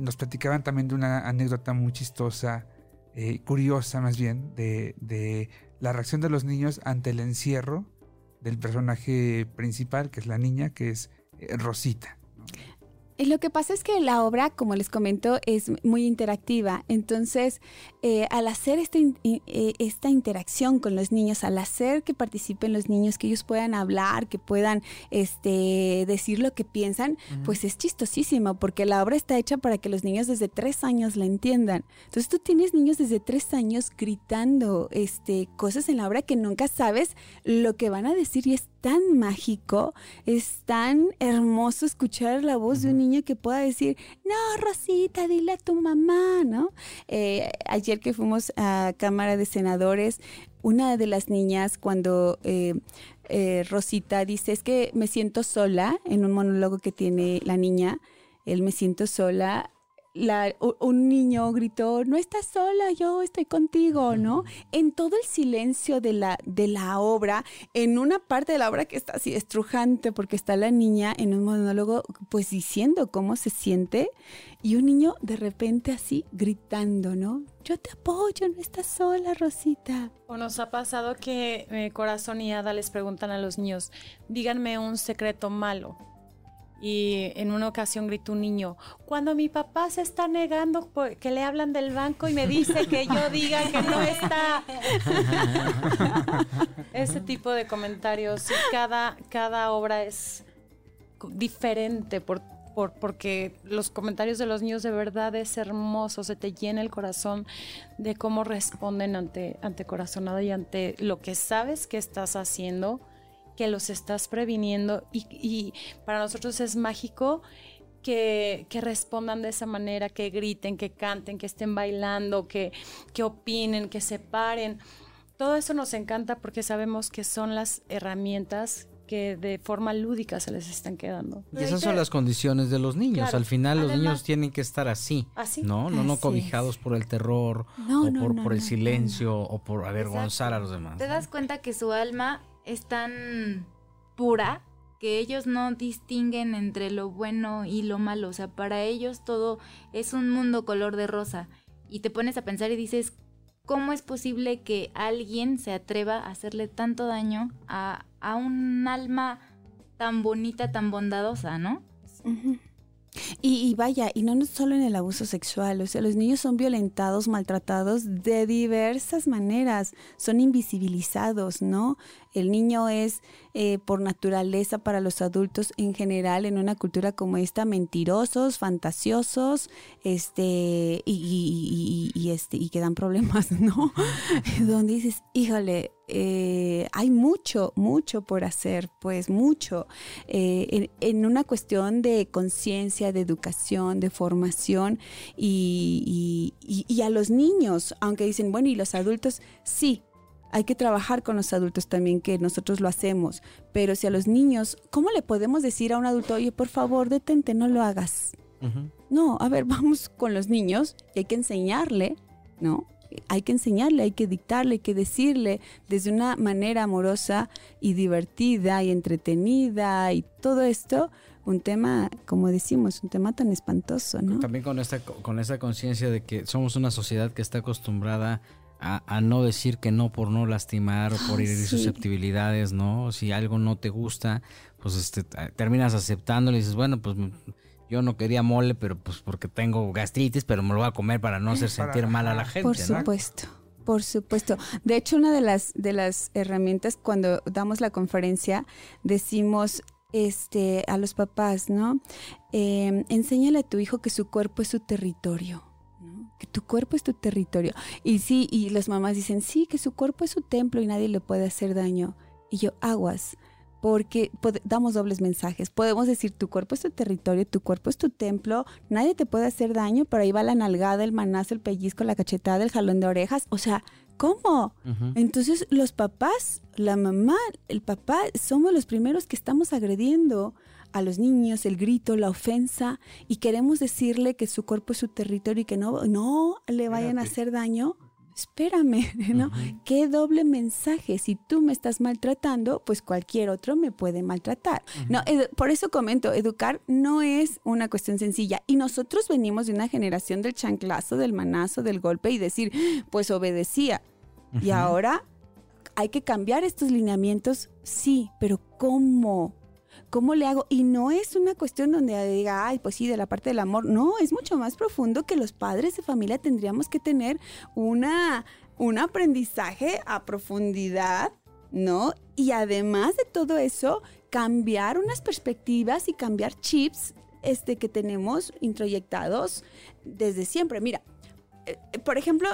nos platicaban también de una anécdota muy chistosa, curiosa más bien, de, de, la reacción de los niños ante el encierro del personaje principal, que es la niña, que es Rosita. Eh, lo que pasa es que la obra, como les comento, es muy interactiva. Entonces, eh, al hacer este eh, esta interacción con los niños, al hacer que participen los niños, que ellos puedan hablar, que puedan este, decir lo que piensan, pues es chistosísimo, porque la obra está hecha para que los niños desde tres años la entiendan. Entonces, tú tienes niños desde tres años gritando este, cosas en la obra que nunca sabes lo que van a decir y es tan mágico, es tan hermoso escuchar la voz de un niño que pueda decir, no, Rosita, dile a tu mamá, ¿no? Eh, ayer que fuimos a Cámara de Senadores, una de las niñas cuando... Eh, eh, Rosita dice, es que me siento sola en un monólogo que tiene la niña, él me siento sola, un niño gritó, no estás sola, yo estoy contigo, ¿no? En todo el silencio de la, de la obra, en una parte de la obra que está así estrujante, porque está la niña en un monólogo, pues diciendo cómo se siente, y un niño de repente así gritando, ¿no? Yo te apoyo, no estás sola, Rosita. O nos ha pasado que eh, Corazón y Ada les preguntan a los niños, díganme un secreto malo y en una ocasión gritó un niño, cuando mi papá se está negando que le hablan del banco y me dice que yo diga que no está. Ese tipo de comentarios. cada, cada obra es diferente por, por, porque los comentarios de los niños de verdad es hermoso, se te llena el corazón de cómo responden ante, ante corazonada y ante lo que sabes que estás haciendo que los estás previniendo y, para nosotros es mágico que, respondan de esa manera, que griten, que canten, que estén bailando, que, que opinen, que se paren. Todo eso nos encanta porque sabemos que son las herramientas que de forma lúdica se les están quedando. Y esas son las condiciones de los niños. Al final los niños tienen que estar así, ¿Así? ¿no? No, no cobijados por el terror o por, por el silencio o por avergonzar a los demás. Te das cuenta que su alma es tan pura que ellos no distinguen entre lo bueno y lo malo. O sea, para ellos todo es un mundo color de rosa. Y te pones a pensar y dices, ¿cómo es posible que alguien se atreva a hacerle tanto daño a, un alma tan bonita, tan bondadosa, ¿no? Y, vaya, y no solo en el abuso sexual, o sea, los niños son violentados, maltratados de diversas maneras, son invisibilizados, ¿no? El niño es eh, por naturaleza para los adultos en general en una cultura como esta mentirosos, fantasiosos, este y, y, este y que dan problemas, ¿no? Donde dices, híjole, eh, hay mucho, mucho por hacer, pues mucho, eh, en, una cuestión de conciencia, de educación, de formación y, y, a los niños, aunque dicen, bueno, y los adultos, sí, hay que trabajar con los adultos también, que nosotros lo hacemos. Pero si a los niños, ¿cómo le podemos decir a un adulto, oye, por favor, detente, no lo hagas? No, a ver, vamos con los niños y hay que enseñarle, ¿no? Hay que enseñarle, hay que dictarle, hay que decirle desde una manera amorosa y divertida y entretenida y todo esto, un tema, como decimos, un tema tan espantoso, ¿no? También con esta, con esta conciencia de que somos una sociedad que está acostumbrada a, no decir que no por no lastimar o por herir susceptibilidades, ¿no? Si algo no te gusta, pues este, terminas aceptándolo y dices, bueno, pues yo no quería mole, pero pues porque tengo gastritis, pero me lo voy a comer para no hacer sentir mal a la gente. Por supuesto. Por supuesto. De hecho, una de las, de las herramientas cuando damos la conferencia, decimos este, a los papás, ¿no? Eh, enséñale a tu hijo que su cuerpo es su territorio tu cuerpo es tu territorio. Y sí, y las mamás dicen, sí, que su cuerpo es su templo y nadie le puede hacer daño. Y yo, aguas, porque damos dobles mensajes. Podemos decir, tu cuerpo es tu territorio, tu cuerpo es tu templo, nadie te puede hacer daño, pero ahí va la nalgada, el manazo, el pellizco, la cachetada, el jalón de orejas. O sea, ¿cómo? Entonces los papás, la mamá, el papá, somos los primeros que estamos agrediendo a los niños el grito, la ofensa, y queremos decirle que su cuerpo es su territorio y que no, no le vayan a hacer daño, espérame, ¿no? Qué doble mensaje. Si tú me estás maltratando, pues cualquier otro me puede maltratar. No, por eso comento, educar no es una cuestión sencilla. Y nosotros venimos de una generación del chanclazo, del manazo, del golpe y decir, pues obedecía. Y ahora hay que cambiar estos lineamientos, sí, pero ¿cómo? ¿Cómo le hago? Y no es una cuestión donde diga, ay, pues sí, de la parte del amor. No, es mucho más profundo que los padres de familia tendríamos que tener una, un aprendizaje a profundidad, ¿no? Y además de todo eso, cambiar unas perspectivas y cambiar chips este, que tenemos introyectados desde siempre. Mira, eh, por ejemplo,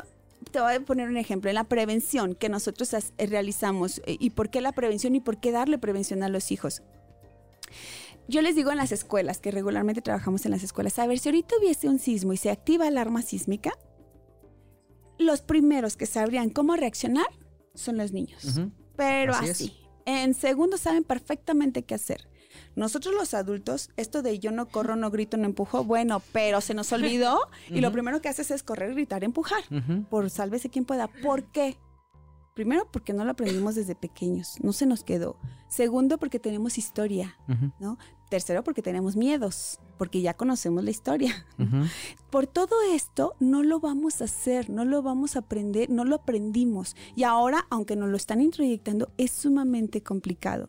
te voy a poner un ejemplo, en la prevención que nosotros realizamos eh, y por qué la prevención y por qué darle prevención a los hijos. Yo les digo en las escuelas, que regularmente trabajamos en las escuelas, a ver, si ahorita hubiese un sismo y se activa alarma sísmica, los primeros que sabrían cómo reaccionar son los niños. Pero así. En segundos saben perfectamente qué hacer. Nosotros los adultos, esto de yo no corro, no grito, no empujo, bueno, pero se nos olvidó y lo primero que haces es correr, gritar, empujar. Por sálvese quien pueda. ¿Por qué? Primero, porque no lo aprendimos desde pequeños, no se nos quedó. Segundo, porque tenemos historia, ¿no? Tercero, porque tenemos miedos, porque ya conocemos la historia. Por todo esto, no lo vamos a hacer, no lo vamos a aprender, no lo aprendimos. Y ahora, aunque nos lo están introyectando, es sumamente complicado.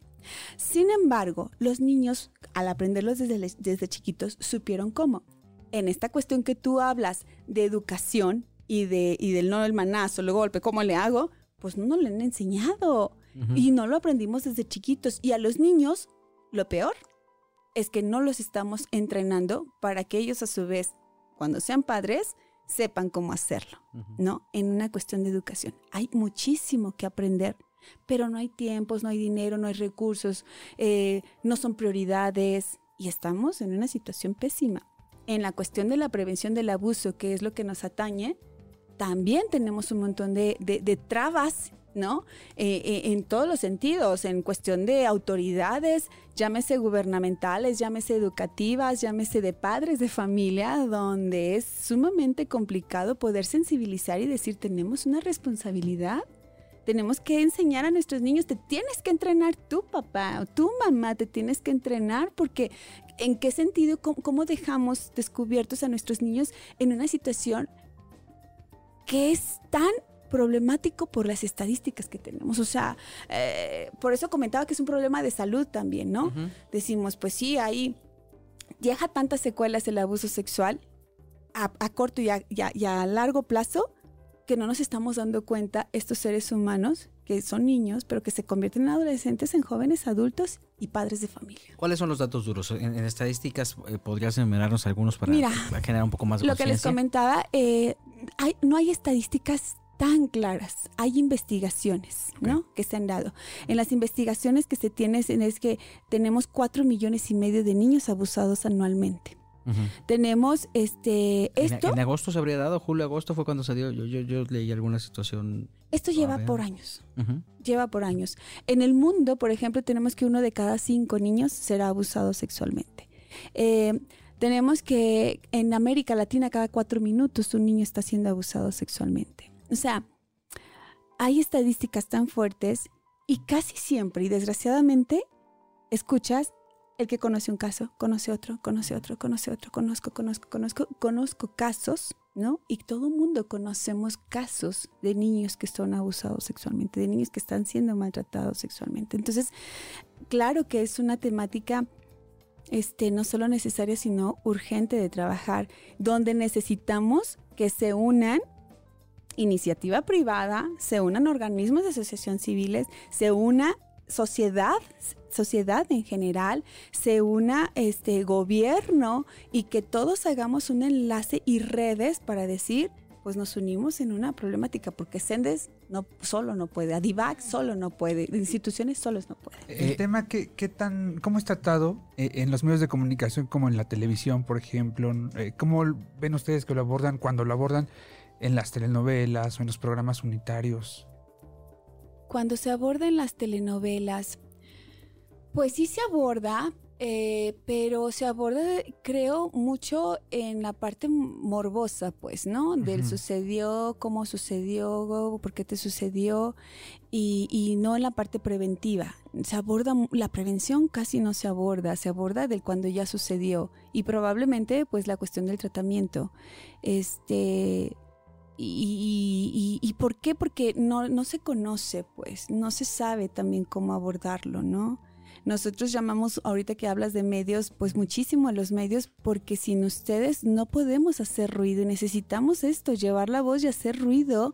Sin embargo, los niños, al aprenderlos desde, desde chiquitos, supieron cómo. En esta cuestión que tú hablas de educación y, de, y del no del manazo, el golpe, ¿cómo le hago? Pues no nos lo han enseñado y no lo aprendimos desde chiquitos. Y a los niños, lo peor es que no los estamos entrenando para que ellos a su vez, cuando sean padres, sepan cómo hacerlo, ¿no? En una cuestión de educación. Hay muchísimo que aprender, pero no hay tiempos, no hay dinero, no hay recursos, eh, no son prioridades y estamos en una situación pésima. En la cuestión de la prevención del abuso, que es lo que nos atañe, también tenemos un montón de, trabas ¿no? Eh, eh, en todos los sentidos, en cuestión de autoridades, llámese gubernamentales, llámese educativas, llámese de padres de familia, donde es sumamente complicado poder sensibilizar y decir, tenemos una responsabilidad. Tenemos que enseñar a nuestros niños, te tienes que entrenar tu papá o tu mamá, te tienes que entrenar porque en qué sentido, cómo dejamos descubiertos a nuestros niños en una situación que es tan problemático por las estadísticas que tenemos. O sea, eh, por eso comentaba que es un problema de salud también, ¿no? Decimos, pues sí, ahí deja tantas secuelas el abuso sexual a, corto y a, largo plazo que no nos estamos dando cuenta estos seres humanos que son niños, pero que se convierten en adolescentes, en jóvenes adultos y padres de familia. ¿Cuáles son los datos duros? En, estadísticas, eh, ¿podrías enumerarnos algunos para, Mira, generar un poco más de Lo que les comentaba, eh, hay, no hay estadísticas tan claras. Hay investigaciones, ¿no? Que se han dado. En las investigaciones que se tienen es que tenemos cuatro millones y medio de niños abusados anualmente. Tenemos este esto. En, agosto se habría dado, julio, agosto fue cuando se dio. Yo, yo, yo leí alguna situación. Esto lleva por años. Lleva por años. En el mundo, por ejemplo, tenemos que uno de cada cinco niños será abusado sexualmente. Eh, tenemos que en América Latina cada cuatro minutos un niño está siendo abusado sexualmente. O sea, hay estadísticas tan fuertes y casi siempre, y desgraciadamente, escuchas el que conoce un caso, conoce otro, conoce otro, conoce otro, conozco, conozco, conozco, conozco casos, ¿no? Y todo el mundo conocemos casos de niños que son abusados sexualmente, de niños que están siendo maltratados sexualmente. Entonces, claro que es una temática este, no solo necesaria, sino urgente de trabajar, donde necesitamos que se unan iniciativa privada, se unan organismos de asociación civiles, se una sociedad, sociedad en general, se una este gobierno y que todos hagamos un enlace y redes para decir, pues nos unimos en una problemática, porque Sendes no solo no puede, Adivac solo no puede, instituciones solos no pueden. El tema que, qué tan, cómo es tratado eh, en los medios de comunicación como en la televisión, por ejemplo, eh, cómo ven ustedes que lo abordan cuando lo abordan en las telenovelas o en los programas unitarios? Cuando se aborda en las telenovelas, pues sí se aborda, eh, pero se aborda, creo, mucho en la parte morbosa, pues, ¿no? Del sucedió, cómo sucedió, por qué te sucedió, y, y, no en la parte preventiva. Se aborda, la prevención casi no se aborda, se aborda del cuando ya sucedió, y probablemente, pues, la cuestión del tratamiento. Este, y, y, por qué? Porque no, no se conoce, pues, no se sabe también cómo abordarlo, ¿no? Nosotros llamamos, ahorita que hablas de medios, pues muchísimo a los medios, porque sin ustedes no podemos hacer ruido y necesitamos esto, llevar la voz y hacer ruido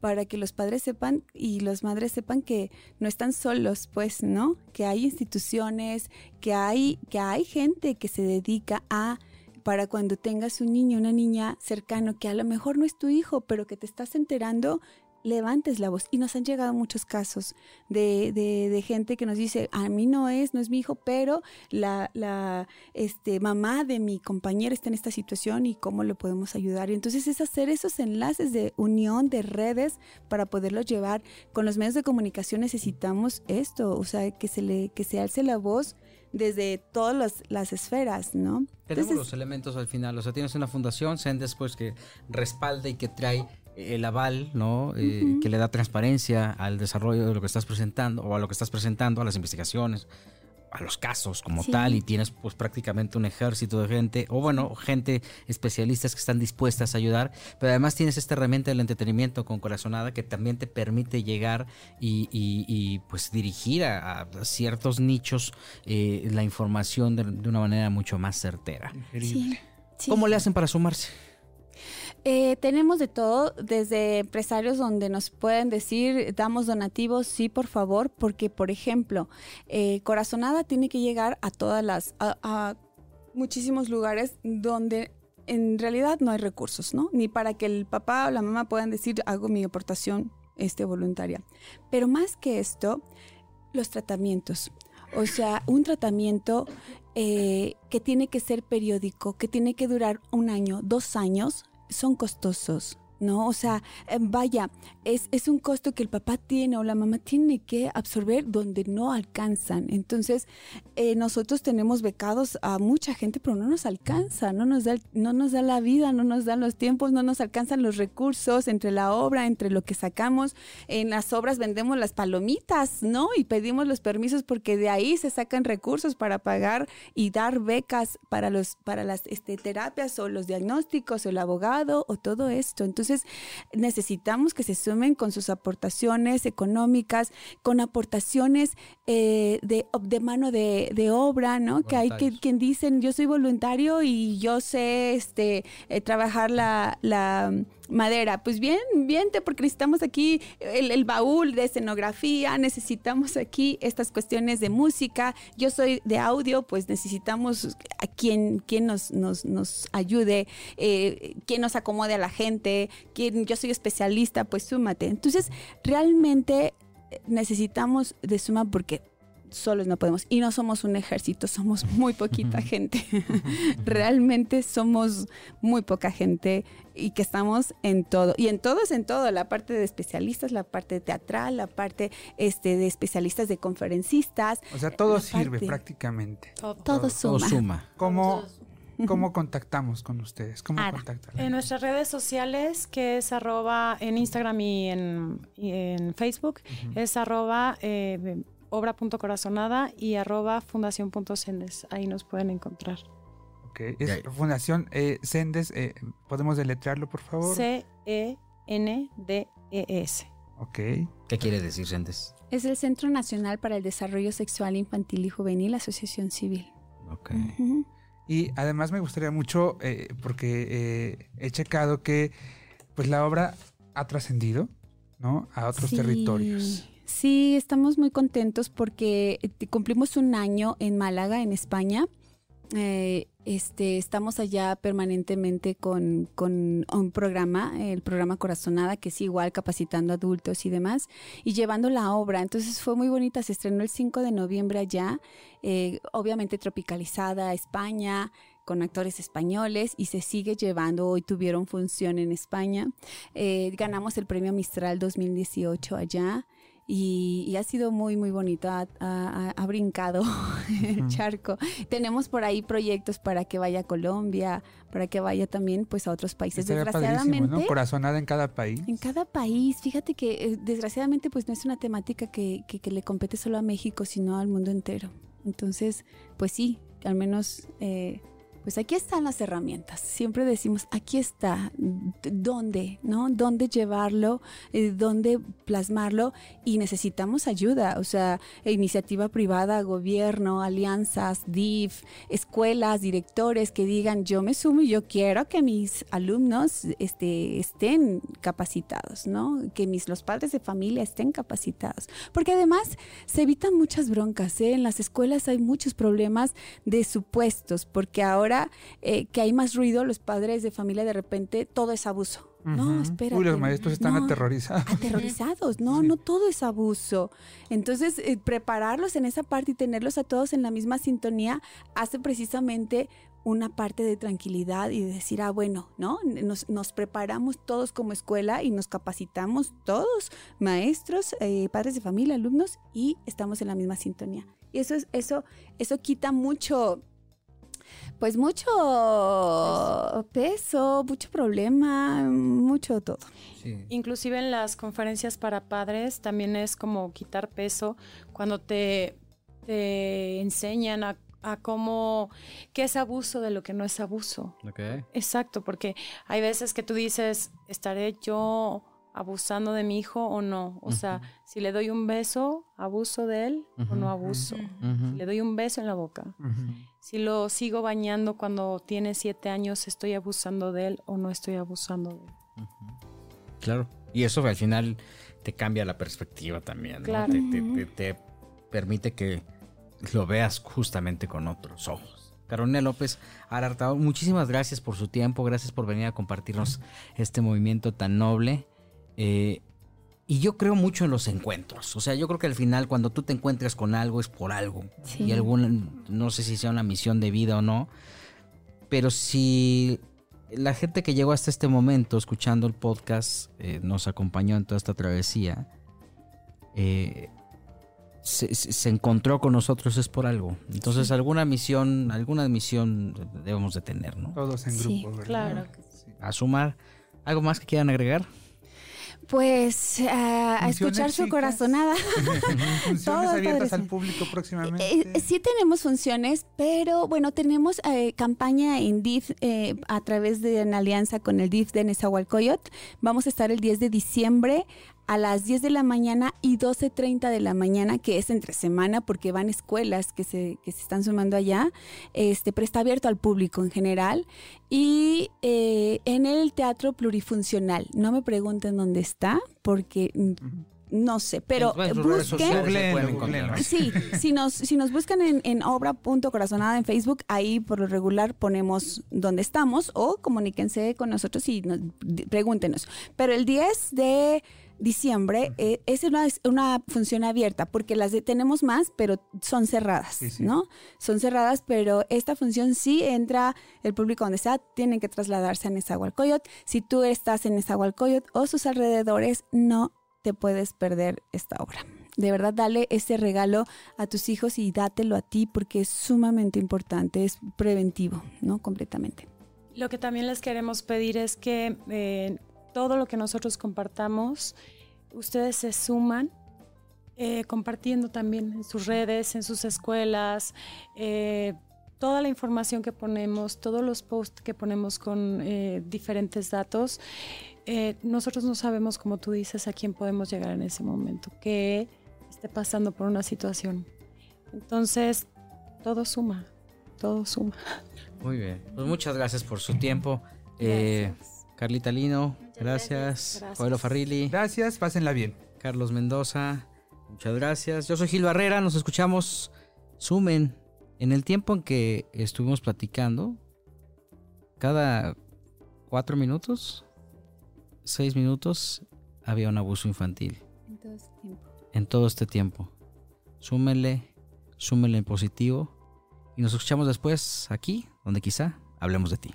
para que los padres sepan y las madres sepan que no están solos, pues, ¿no? Que hay instituciones, que hay, que hay gente que se dedica a para cuando tengas un niño, una niña cercano que a lo mejor no es tu hijo, pero que te estás enterando, levantes la voz. Y nos han llegado muchos casos de, de, gente que nos dice, a mí no es, no es mi hijo, pero la, la este, mamá de mi compañera está en esta situación y cómo lo podemos ayudar. Y entonces es hacer esos enlaces de unión de redes para poderlo llevar. Con los medios de comunicación necesitamos esto, o sea, que se, le, que se alce la voz desde todas las, esferas, ¿no? Tenemos los elementos al final, o sea, tienes una fundación, SEN después que respalda y que trae el aval, ¿no? Eh, que le da transparencia al desarrollo de lo que estás presentando o a lo que estás presentando, a las investigaciones, a los casos como tal y tienes pues prácticamente un ejército de gente o bueno, gente especialistas que están dispuestas a ayudar, pero además tienes esta herramienta del entretenimiento con Corazonada que también te permite llegar y, pues dirigir a, ciertos nichos eh, la información de, una manera mucho más certera. ¿Cómo le hacen para sumarse? Eh, tenemos de todo, desde empresarios donde nos pueden decir, damos donativos, sí, por favor, porque, por ejemplo, eh, Corazonada tiene que llegar a todas las, a, muchísimos lugares donde en realidad no hay recursos, ¿no? Ni para que el papá o la mamá puedan decir, hago mi aportación este, voluntaria. Pero más que esto, los tratamientos. O sea, un tratamiento eh, que tiene que ser periódico, que tiene que durar un año, dos años, son costosos. ¿No? O sea, eh, vaya, es, es, un costo que el papá tiene o la mamá tiene que absorber donde no alcanzan. Entonces, eh, nosotros tenemos becados a mucha gente, pero no nos alcanza, no nos, da, no nos da la vida, no nos dan los tiempos, no nos alcanzan los recursos entre la obra, entre lo que sacamos. En las obras vendemos las palomitas, ¿no? Y pedimos los permisos porque de ahí se sacan recursos para pagar y dar becas para, los, para las este, terapias o los diagnósticos o el abogado o todo esto. Entonces, entonces, necesitamos que se sumen con sus aportaciones económicas, con aportaciones eh, de, de, mano de, obra, ¿no? Que hay que, quien dicen, yo soy voluntario y yo sé este, eh, trabajar la, madera, pues bien, viente, porque necesitamos aquí el, el, baúl de escenografía, necesitamos aquí estas cuestiones de música. Yo soy de audio, pues necesitamos a quien, quien nos, nos, nos ayude, eh, quien nos acomode a la gente, quien yo soy especialista, pues súmate. Entonces, realmente necesitamos de suma porque solos no podemos. Y no somos un ejército, somos muy poquita gente. Realmente somos muy poca gente y que estamos en todo. Y en todo es en todo, la parte de especialistas, la parte teatral, la parte este, de especialistas de conferencistas. O sea, todo sirve prácticamente. Todo, suma. ¿Cómo, ¿Cómo contactamos con ustedes? ¿Cómo En nuestras redes sociales, que es arroba en Instagram y en, Facebook, es arroba eh, obra.corazonada y arroba fundación.sendes. Ahí nos pueden encontrar. Ok, es Fundación eh, Sendes, eh, ¿podemos deletrearlo por favor? C-E-N-D-E-S. Ok. ¿Qué quiere decir Sendes? Es el Centro Nacional para el Desarrollo Sexual Infantil y Juvenil, Asociación Civil. Ok. Y además me gustaría mucho, eh, porque eh, he checado que pues la obra ha trascendido, ¿no? A otros territorios. Sí, estamos muy contentos porque eh, cumplimos un año en Málaga, en España. Eh, este, estamos allá permanentemente con, un programa, el programa Corazonada, que es igual capacitando adultos y demás, y llevando la obra. Entonces fue muy bonita, se estrenó el 5 de noviembre allá, eh, obviamente tropicalizada España, con actores españoles y se sigue llevando. Hoy tuvieron función en España. ganamos el premio Mistral 2018 allá y, ha sido muy, muy bonito. Ha, brincado el charco. Tenemos por ahí proyectos para que vaya a Colombia, para que vaya también pues a otros países. desgraciadamente. ¿no? Corazonada en cada país. En cada país. Fíjate que eh, desgraciadamente pues no es una temática que, que, le compete solo a México, sino al mundo entero. Entonces, pues sí, al menos... Eh, pues aquí están las herramientas. Siempre decimos, aquí está, ¿dónde? ¿No? ¿Dónde llevarlo? Eh, ¿Dónde plasmarlo? Y necesitamos ayuda, o sea, iniciativa privada, gobierno, alianzas, DIF, escuelas, directores que digan, yo me sumo y yo quiero que mis alumnos este, estén capacitados, ¿no? Que mis, los padres de familia estén capacitados. Porque además se evitan muchas broncas, ¿eh? En las escuelas hay muchos problemas de supuestos, porque ahora eh, que hay más ruido, los padres de familia de repente todo es abuso. No, espera. Uy, los maestros están aterrorizados. Aterrorizados, no, no todo es abuso. Entonces, eh, prepararlos en esa parte y tenerlos a todos en la misma sintonía hace precisamente una parte de tranquilidad y de decir, ah, bueno, ¿no? Nos, nos preparamos todos como escuela y nos capacitamos todos, maestros, eh, padres de familia, alumnos, y estamos en la misma sintonía. Y eso, es, eso, eso quita mucho pues mucho peso, mucho problema, mucho todo. Inclusive en las conferencias para padres también es como quitar peso cuando te, enseñan a, cómo, qué es abuso de lo que no es abuso. Exacto, porque hay veces que tú dices, estaré yo abusando de mi hijo o no. O sea, si le doy un beso, abuso de él o no abuso. Si le doy un beso en la boca. Si lo sigo bañando cuando tiene siete años, ¿estoy abusando de él o no estoy abusando de él? Claro. Y eso al final te cambia la perspectiva también. Claro. Te, permite que lo veas justamente con otros ojos. Carolina López Arartado, muchísimas gracias por su tiempo, gracias por venir a compartirnos este movimiento tan noble. Eh, y yo creo mucho en los encuentros. O sea, yo creo que al final cuando tú te encuentres con algo es por algo. Y algún, no sé si sea una misión de vida o no. Pero si la gente que llegó hasta este momento escuchando el podcast eh, nos acompañó en toda esta travesía, eh, se, encontró con nosotros es por algo. Entonces alguna misión, alguna misión debemos de tener, ¿no? Todos en grupo, ¿verdad? Claro. A sumar. ¿Algo más que quieran agregar? Pues a escuchar su corazonada. funciones abiertas al público próximamente. Eh, eh, sí tenemos funciones, pero bueno, tenemos eh, campaña en DIF a través de una alianza con el DIF de Nezahualcóyotl. Vamos a estar el 10 de diciembre a las 10 de la mañana y 12.30 de la mañana, que es entre semana porque van escuelas que se, que se están sumando allá, este, pero está abierto al público en general. Y eh, en el Teatro Plurifuncional, no me pregunten dónde está porque... No sé, pero busquen. Sí, si nos, si nos buscan en, en obra.corazonada en Facebook, ahí por lo regular ponemos dónde estamos o comuníquense con nosotros y nos- pregúntenos. Pero el 10 de diciembre eh, es una, función abierta porque las de- tenemos más, pero son cerradas, Sí, sí. ¿no? Son cerradas, pero esta función sí entra el público donde está, tienen que trasladarse a Nezahualcóyotl. Si tú estás en Nezahualcóyotl o sus alrededores, no te puedes perder esta obra. De verdad, dale ese regalo a tus hijos y dátelo a ti porque es sumamente importante, es preventivo, ¿no? Completamente. Lo que también les queremos pedir es que eh, todo lo que nosotros compartamos, ustedes se suman eh, compartiendo también en sus redes, en sus escuelas, eh, toda la información que ponemos, todos los posts que ponemos con eh, diferentes datos. Eh, nosotros no sabemos, como tú dices, a quién podemos llegar en ese momento, que esté pasando por una situación. Entonces, todo suma, todo suma. Muy bien. Pues muchas gracias por su tiempo. Carlita Lino, gracias. gracias. Farrilli, Gracias, pásenla bien. Carlos Mendoza, muchas gracias. Yo soy Gil Barrera, nos escuchamos. Sumen. En el tiempo en que estuvimos platicando, cada cuatro minutos, seis minutos, había un abuso infantil. Entonces, tiempo. en todo este tiempo. Súmenle, súmenle en positivo. Y nos escuchamos después aquí, donde quizá hablemos de ti.